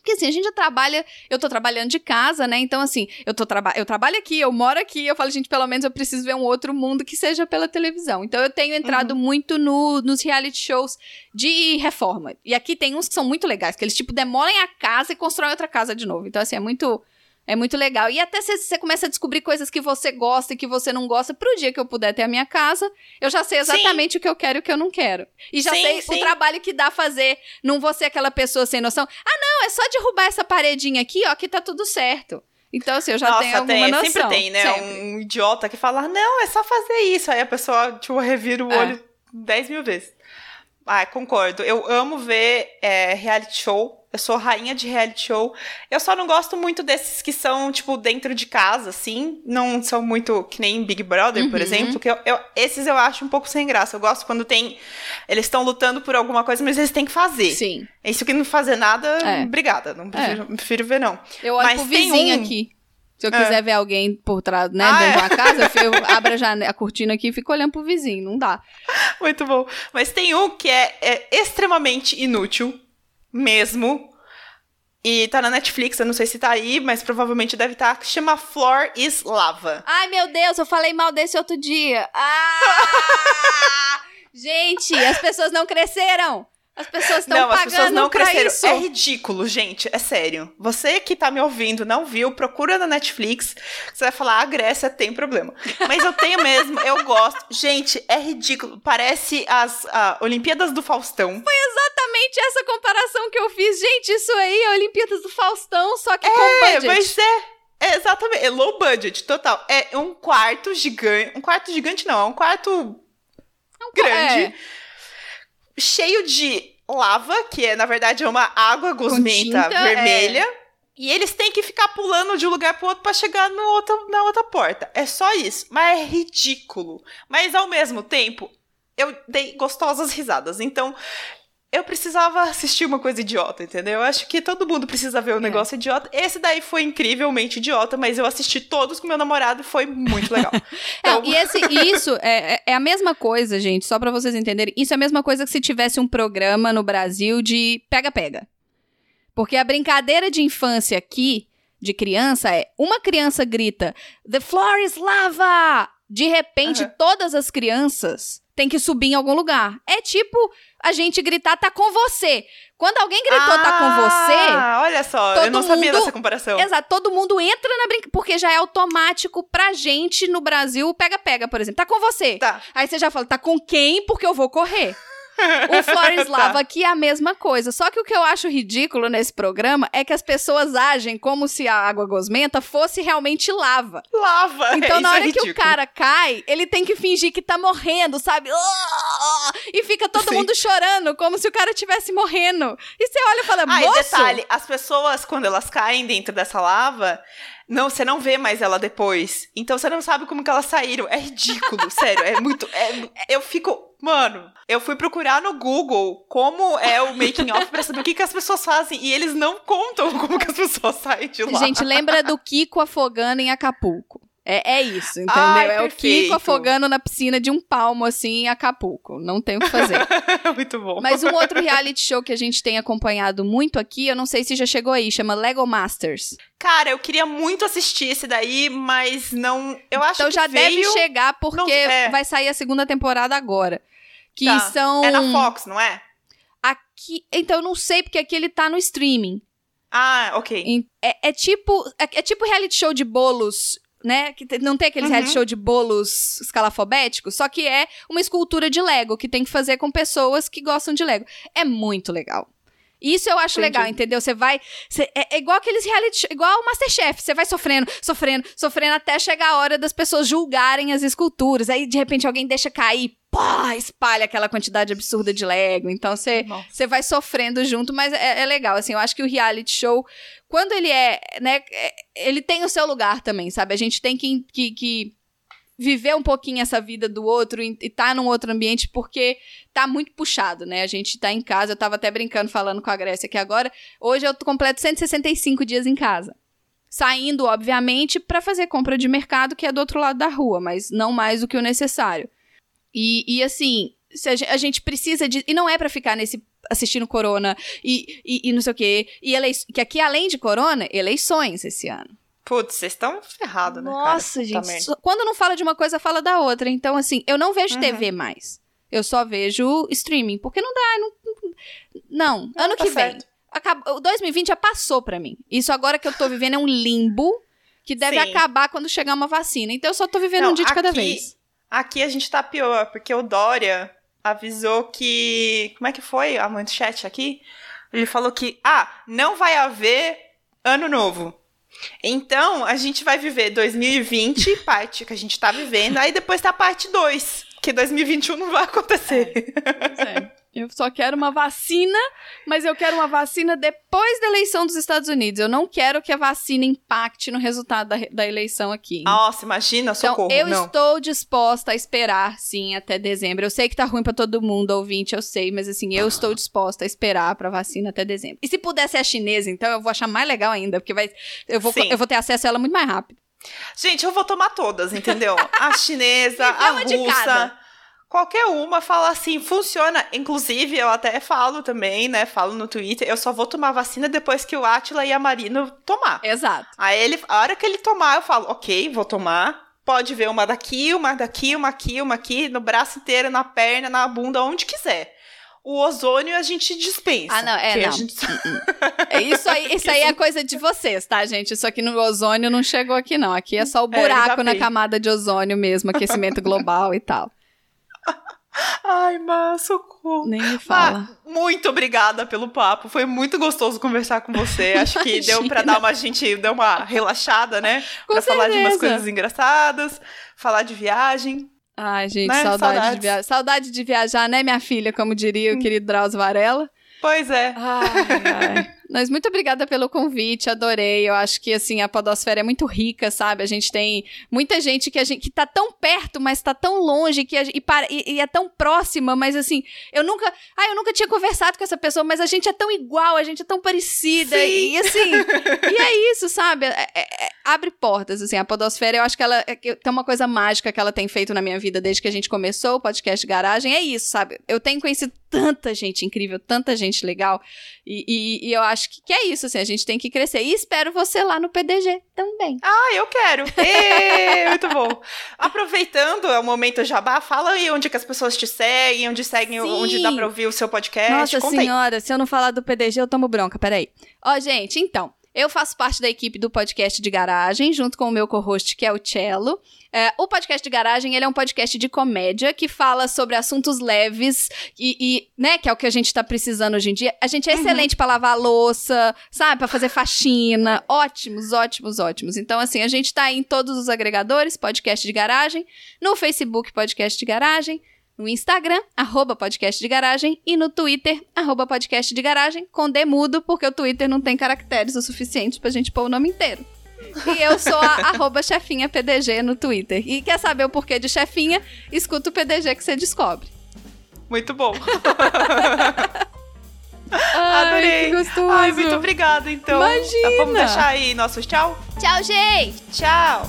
Porque assim, a gente já trabalha, eu tô trabalhando de casa, né? Então, assim, eu, tô traba eu trabalho aqui, eu moro aqui, eu falo, gente, pelo menos eu preciso ver um outro mundo que seja pela televisão. Então, eu tenho entrado muito no, nos reality shows de reforma. E aqui tem uns que são muito legais, que eles, tipo, demolem a casa e constroem outra casa de novo. Então, assim, é muito. É muito legal. E até você- você começa a descobrir coisas que você gosta e que você não gosta. Pro dia que eu puder ter a minha casa, eu já sei exatamente o que eu quero e o que eu não quero. E já Sim, sei sim. o trabalho que dá fazer. Não vou ser aquela pessoa sem noção. Ah, não, é só derrubar essa paredinha aqui, ó, que tá tudo certo. Então, assim, eu já Nossa, tenho alguma tem, noção. sempre tem, né? Sempre. Um idiota que fala, não, é só fazer isso. Aí a pessoa, tipo, revira o É. olho 10 mil vezes. Ah, concordo. Eu amo ver é, reality show. Eu sou rainha de reality show. Eu só não gosto muito desses que são, tipo, dentro de casa, assim. Não são muito que nem Big Brother, por Uhum. exemplo. Que eu, eu- esses eu acho um pouco sem graça. Eu gosto quando tem. Eles estão lutando por alguma coisa, mas eles têm que fazer. Sim. Isso que não fazer nada, É. obrigada. Não prefiro, prefiro ver, não. Eu olho Mas pro vizinho um- aqui. Se eu quiser ver alguém por trás, né, Ah, dentro é? da casa, eu, (laughs) abro a, a cortina aqui e fico olhando pro vizinho. Não dá. Muito bom. Mas tem um que é, é extremamente inútil, mesmo. E tá na Netflix, eu não sei se tá aí, mas provavelmente deve estar, que chama Floor is Lava. Ai, meu Deus, eu falei mal desse outro dia. Ah! (laughs) Gente, as pessoas não cresceram. As pessoas estão não, as pagando pessoas não cresceram. isso. É ridículo, gente. É sério. Você que tá me ouvindo, não viu, procura na Netflix. Você vai falar, a Grécia tem problema. Mas eu tenho mesmo, eu gosto. Gente, é ridículo. Parece as ah, Olimpíadas do Faustão. Exatamente essa comparação que eu fiz. Gente, isso aí é Olimpíadas do Faustão, só que com É, budget. mas é. É exatamente. É low budget, total. É um quarto gigante. Um quarto gigante, não. É um quarto grande. É. cheio de lava, que é, na verdade, é uma água gosmenta tinta, vermelha. E eles têm que ficar pulando de um lugar pro outro pra chegar no outro, na outra porta. É só isso. Mas é ridículo. Mas ao mesmo tempo, eu dei gostosas risadas. Então, eu precisava assistir uma coisa idiota, entendeu? Eu acho que todo mundo precisa ver um negócio idiota. Esse daí foi incrivelmente idiota, mas eu assisti todos com meu namorado e foi muito legal. Não, (laughs) Então, e esse, isso é, é- é a mesma coisa, gente, só pra vocês entenderem. Isso é a mesma coisa que se tivesse um programa no Brasil de pega-pega. Porque a brincadeira de infância aqui, de criança, é uma criança grita: The floor is lava! De repente, Aham. todas as crianças têm que subir em algum lugar. É tipo a gente gritar: tá com você. Quando alguém gritou tá com você. Ah, olha só, todo eu não sabia mundo- dessa comparação. Exato, todo mundo entra na brincadeira, porque já é automático pra gente no Brasil, pega-pega, por exemplo. Tá com você. Tá. Aí você já fala, tá com quem? Porque eu vou correr. O Flores (laughs) Lava Tá. aqui é a mesma coisa. Só que o que eu acho ridículo nesse programa é que as pessoas agem como se a água gosmenta fosse realmente lava. Lava. (laughs) Então, na é hora que o cara cai, ele tem que fingir que tá morrendo, sabe? E fica todo Sim. mundo chorando, como se o cara estivesse morrendo. E você olha e fala, e moço... detalhe, as pessoas, quando elas caem dentro dessa lava, não, você não vê mais ela depois. Então você não sabe como que elas saíram. É ridículo, (laughs) sério. É muito. é- eu fico. Mano, eu fui procurar no Google como é o making off pra saber o que, que as pessoas fazem. E eles não contam como que as pessoas saem de lá. Gente, lembra do Kiko afogando em Acapulco. É, é isso, entendeu? Ai, é o. Kiko afogando na piscina de um palmo, assim, em Acapulco. Não tem o que fazer. (laughs) muito bom. Mas um outro reality show que a gente tem acompanhado muito aqui, eu não sei se já chegou aí, chama Lego Masters. Cara, eu queria muito assistir esse daí, mas não. Eu acho então que já veio... deve chegar, porque não- é. vai sair a segunda temporada agora. Que Tá. são. É na Fox, não é? Aqui. Então eu não sei, porque aqui ele tá no streaming. Ah, ok. É, é tipo é, é tipo reality show de bolos, né? Que não tem aqueles Uhum. reality show de bolos escalafobéticos, só que é uma escultura de Lego que tem que fazer com pessoas que gostam de Lego. É muito legal. Isso eu acho Entendi. legal, entendeu? Você vai. você- é, é igual aqueles reality show, igual o Masterchef. Você vai sofrendo, sofrendo, sofrendo até chegar a hora das pessoas julgarem as esculturas. Aí, de repente, alguém deixa cair, pá, espalha aquela quantidade absurda de Lego. Então você. Você vai sofrendo junto, mas é, é legal, assim, eu acho que o reality show, quando ele é, né, é- ele tem o seu lugar também, sabe? A gente tem que, que, que viver um pouquinho essa vida do outro e, e tá num outro ambiente, porque tá muito puxado, né? A gente tá em casa, eu tava até brincando, falando com a Grécia aqui agora, hoje eu completo 165 dias em casa. Saindo, obviamente, pra fazer compra de mercado, que é do outro lado da rua, mas não mais do que o necessário. E, e assim, a, gen- a gente precisa de. E não é pra ficar nesse. assistindo Corona e, e, e não sei o quê. E elei, que aqui, além de Corona, eleições esse ano. Putz, vocês estão ferrados, né, cara? Nossa, Puta gente. só- Quando não fala de uma coisa, fala da outra. Então, assim, eu não vejo Uhum. TV mais. Eu só vejo streaming. Porque não dá. Não, não. Não, ano tá que vem. certo. Acab- o 2020 já passou pra mim. Isso agora que eu tô vivendo é um limbo que deve Sim. acabar quando chegar uma vacina. Então eu só tô vivendo Não, um dia de cada aqui- vez. Aqui a gente tá pior, porque o Dória avisou que. Como é que foi a manchete aqui? Ele falou que, ah, não vai haver ano novo. Então, a gente vai viver 2020, (laughs) parte que a gente tá vivendo, aí depois tá a parte 2, que 2021 não vai acontecer. Pois é. Eu só quero uma vacina, mas eu quero uma vacina depois da eleição dos Estados Unidos. Eu não quero que a vacina impacte no resultado da, da eleição aqui. Nossa, imagina, socorro. Então, eu não. estou disposta a esperar, sim, até dezembro. Eu sei que tá ruim para todo mundo, ouvinte, eu sei, mas assim, eu estou disposta a esperar pra vacina até dezembro. E se puder ser a chinesa, então eu vou achar mais legal ainda, porque vai, eu, vou, eu vou ter acesso a ela muito mais rápido. Gente, eu vou tomar todas, entendeu? A chinesa, (laughs) a russa qualquer uma fala assim, funciona. Inclusive, eu até falo também, né? Falo no Twitter, eu só vou tomar vacina depois que o Atila e a Marino tomar. Exato. Aí ele, a hora que ele tomar, eu falo, ok, vou tomar. Pode ver uma daqui, uma daqui, uma aqui, uma aqui, no braço inteiro, na perna, na bunda, onde quiser. O ozônio a gente dispensa. Ah, não, é, não. Gente... é isso aí, isso aí é coisa de vocês, tá, gente? Isso aqui no ozônio não chegou aqui, não. Aqui é só o é, buraco é, na camada de ozônio mesmo, aquecimento global e tal. Ai, Má, socorro. Nem me fala. Má, muito obrigada pelo papo. Foi muito gostoso conversar com você. (laughs) Acho que deu pra dar uma gente, deu uma relaxada, né? Com pra certeza. falar de umas coisas engraçadas, falar de viagem. Ai, gente, né? saudade Saudades. de viajar. Saudade de viajar, né, minha filha? Como diria o hum. querido Drauzio Varela. Pois é. Ai, ai. (laughs) Mas muito obrigada pelo convite, adorei. Eu acho que assim a podosfera é muito rica, sabe? A gente tem muita gente que a gente que tá tão perto, mas tá tão longe que e, para, e, e, é tão próxima, mas assim, eu nunca, ah, eu nunca tinha conversado com essa pessoa, mas a gente é tão igual, a gente é tão parecida Sim. e, assim, e é isso, sabe? É, é, é, abre portas, assim, a podosfera, eu acho que ela é, tem uma coisa mágica que ela tem feito na minha vida desde que a gente começou o podcast Garagem, é isso, sabe? Eu tenho conhecido tanta gente incrível, tanta gente legal e, e, e eu acho acho que, que é isso, assim, a gente tem que crescer. E espero você lá no PDG também. Ah, eu quero! Ê, (laughs) muito bom! Aproveitando é o momento jabá, fala aí onde que as pessoas te seguem, onde seguem, Sim. onde dá pra ouvir o seu podcast. Nossa senhora, se eu não falar do PDG, eu tomo bronca, peraí. Ó, gente, então, eu faço parte da equipe do podcast de garagem, junto com o meu co-host, que é o Cello. É, o podcast de garagem ele é um podcast de comédia que fala sobre assuntos leves e, e né, que é o que a gente tá precisando hoje em dia. A gente é uhum. excelente para lavar louça, sabe, para fazer faxina. Ótimos, ótimos, ótimos. Então, assim, a gente tá em todos os agregadores, podcast de garagem, no Facebook, podcast de garagem no Instagram, arroba podcast de garagem, e no Twitter, arroba podcast de garagem, com demudo, porque o Twitter não tem caracteres o suficiente pra gente pôr o nome inteiro. E eu sou a arroba chefinha PDG no Twitter. E quer saber o porquê de chefinha? Escuta o PDG que você descobre. Muito bom. (laughs) (laughs) Ai, Adorei. Que gostoso. Ai, muito obrigada, então. Imagina. Tá, vamos deixar aí nossos tchau? Tchau, gente. Tchau.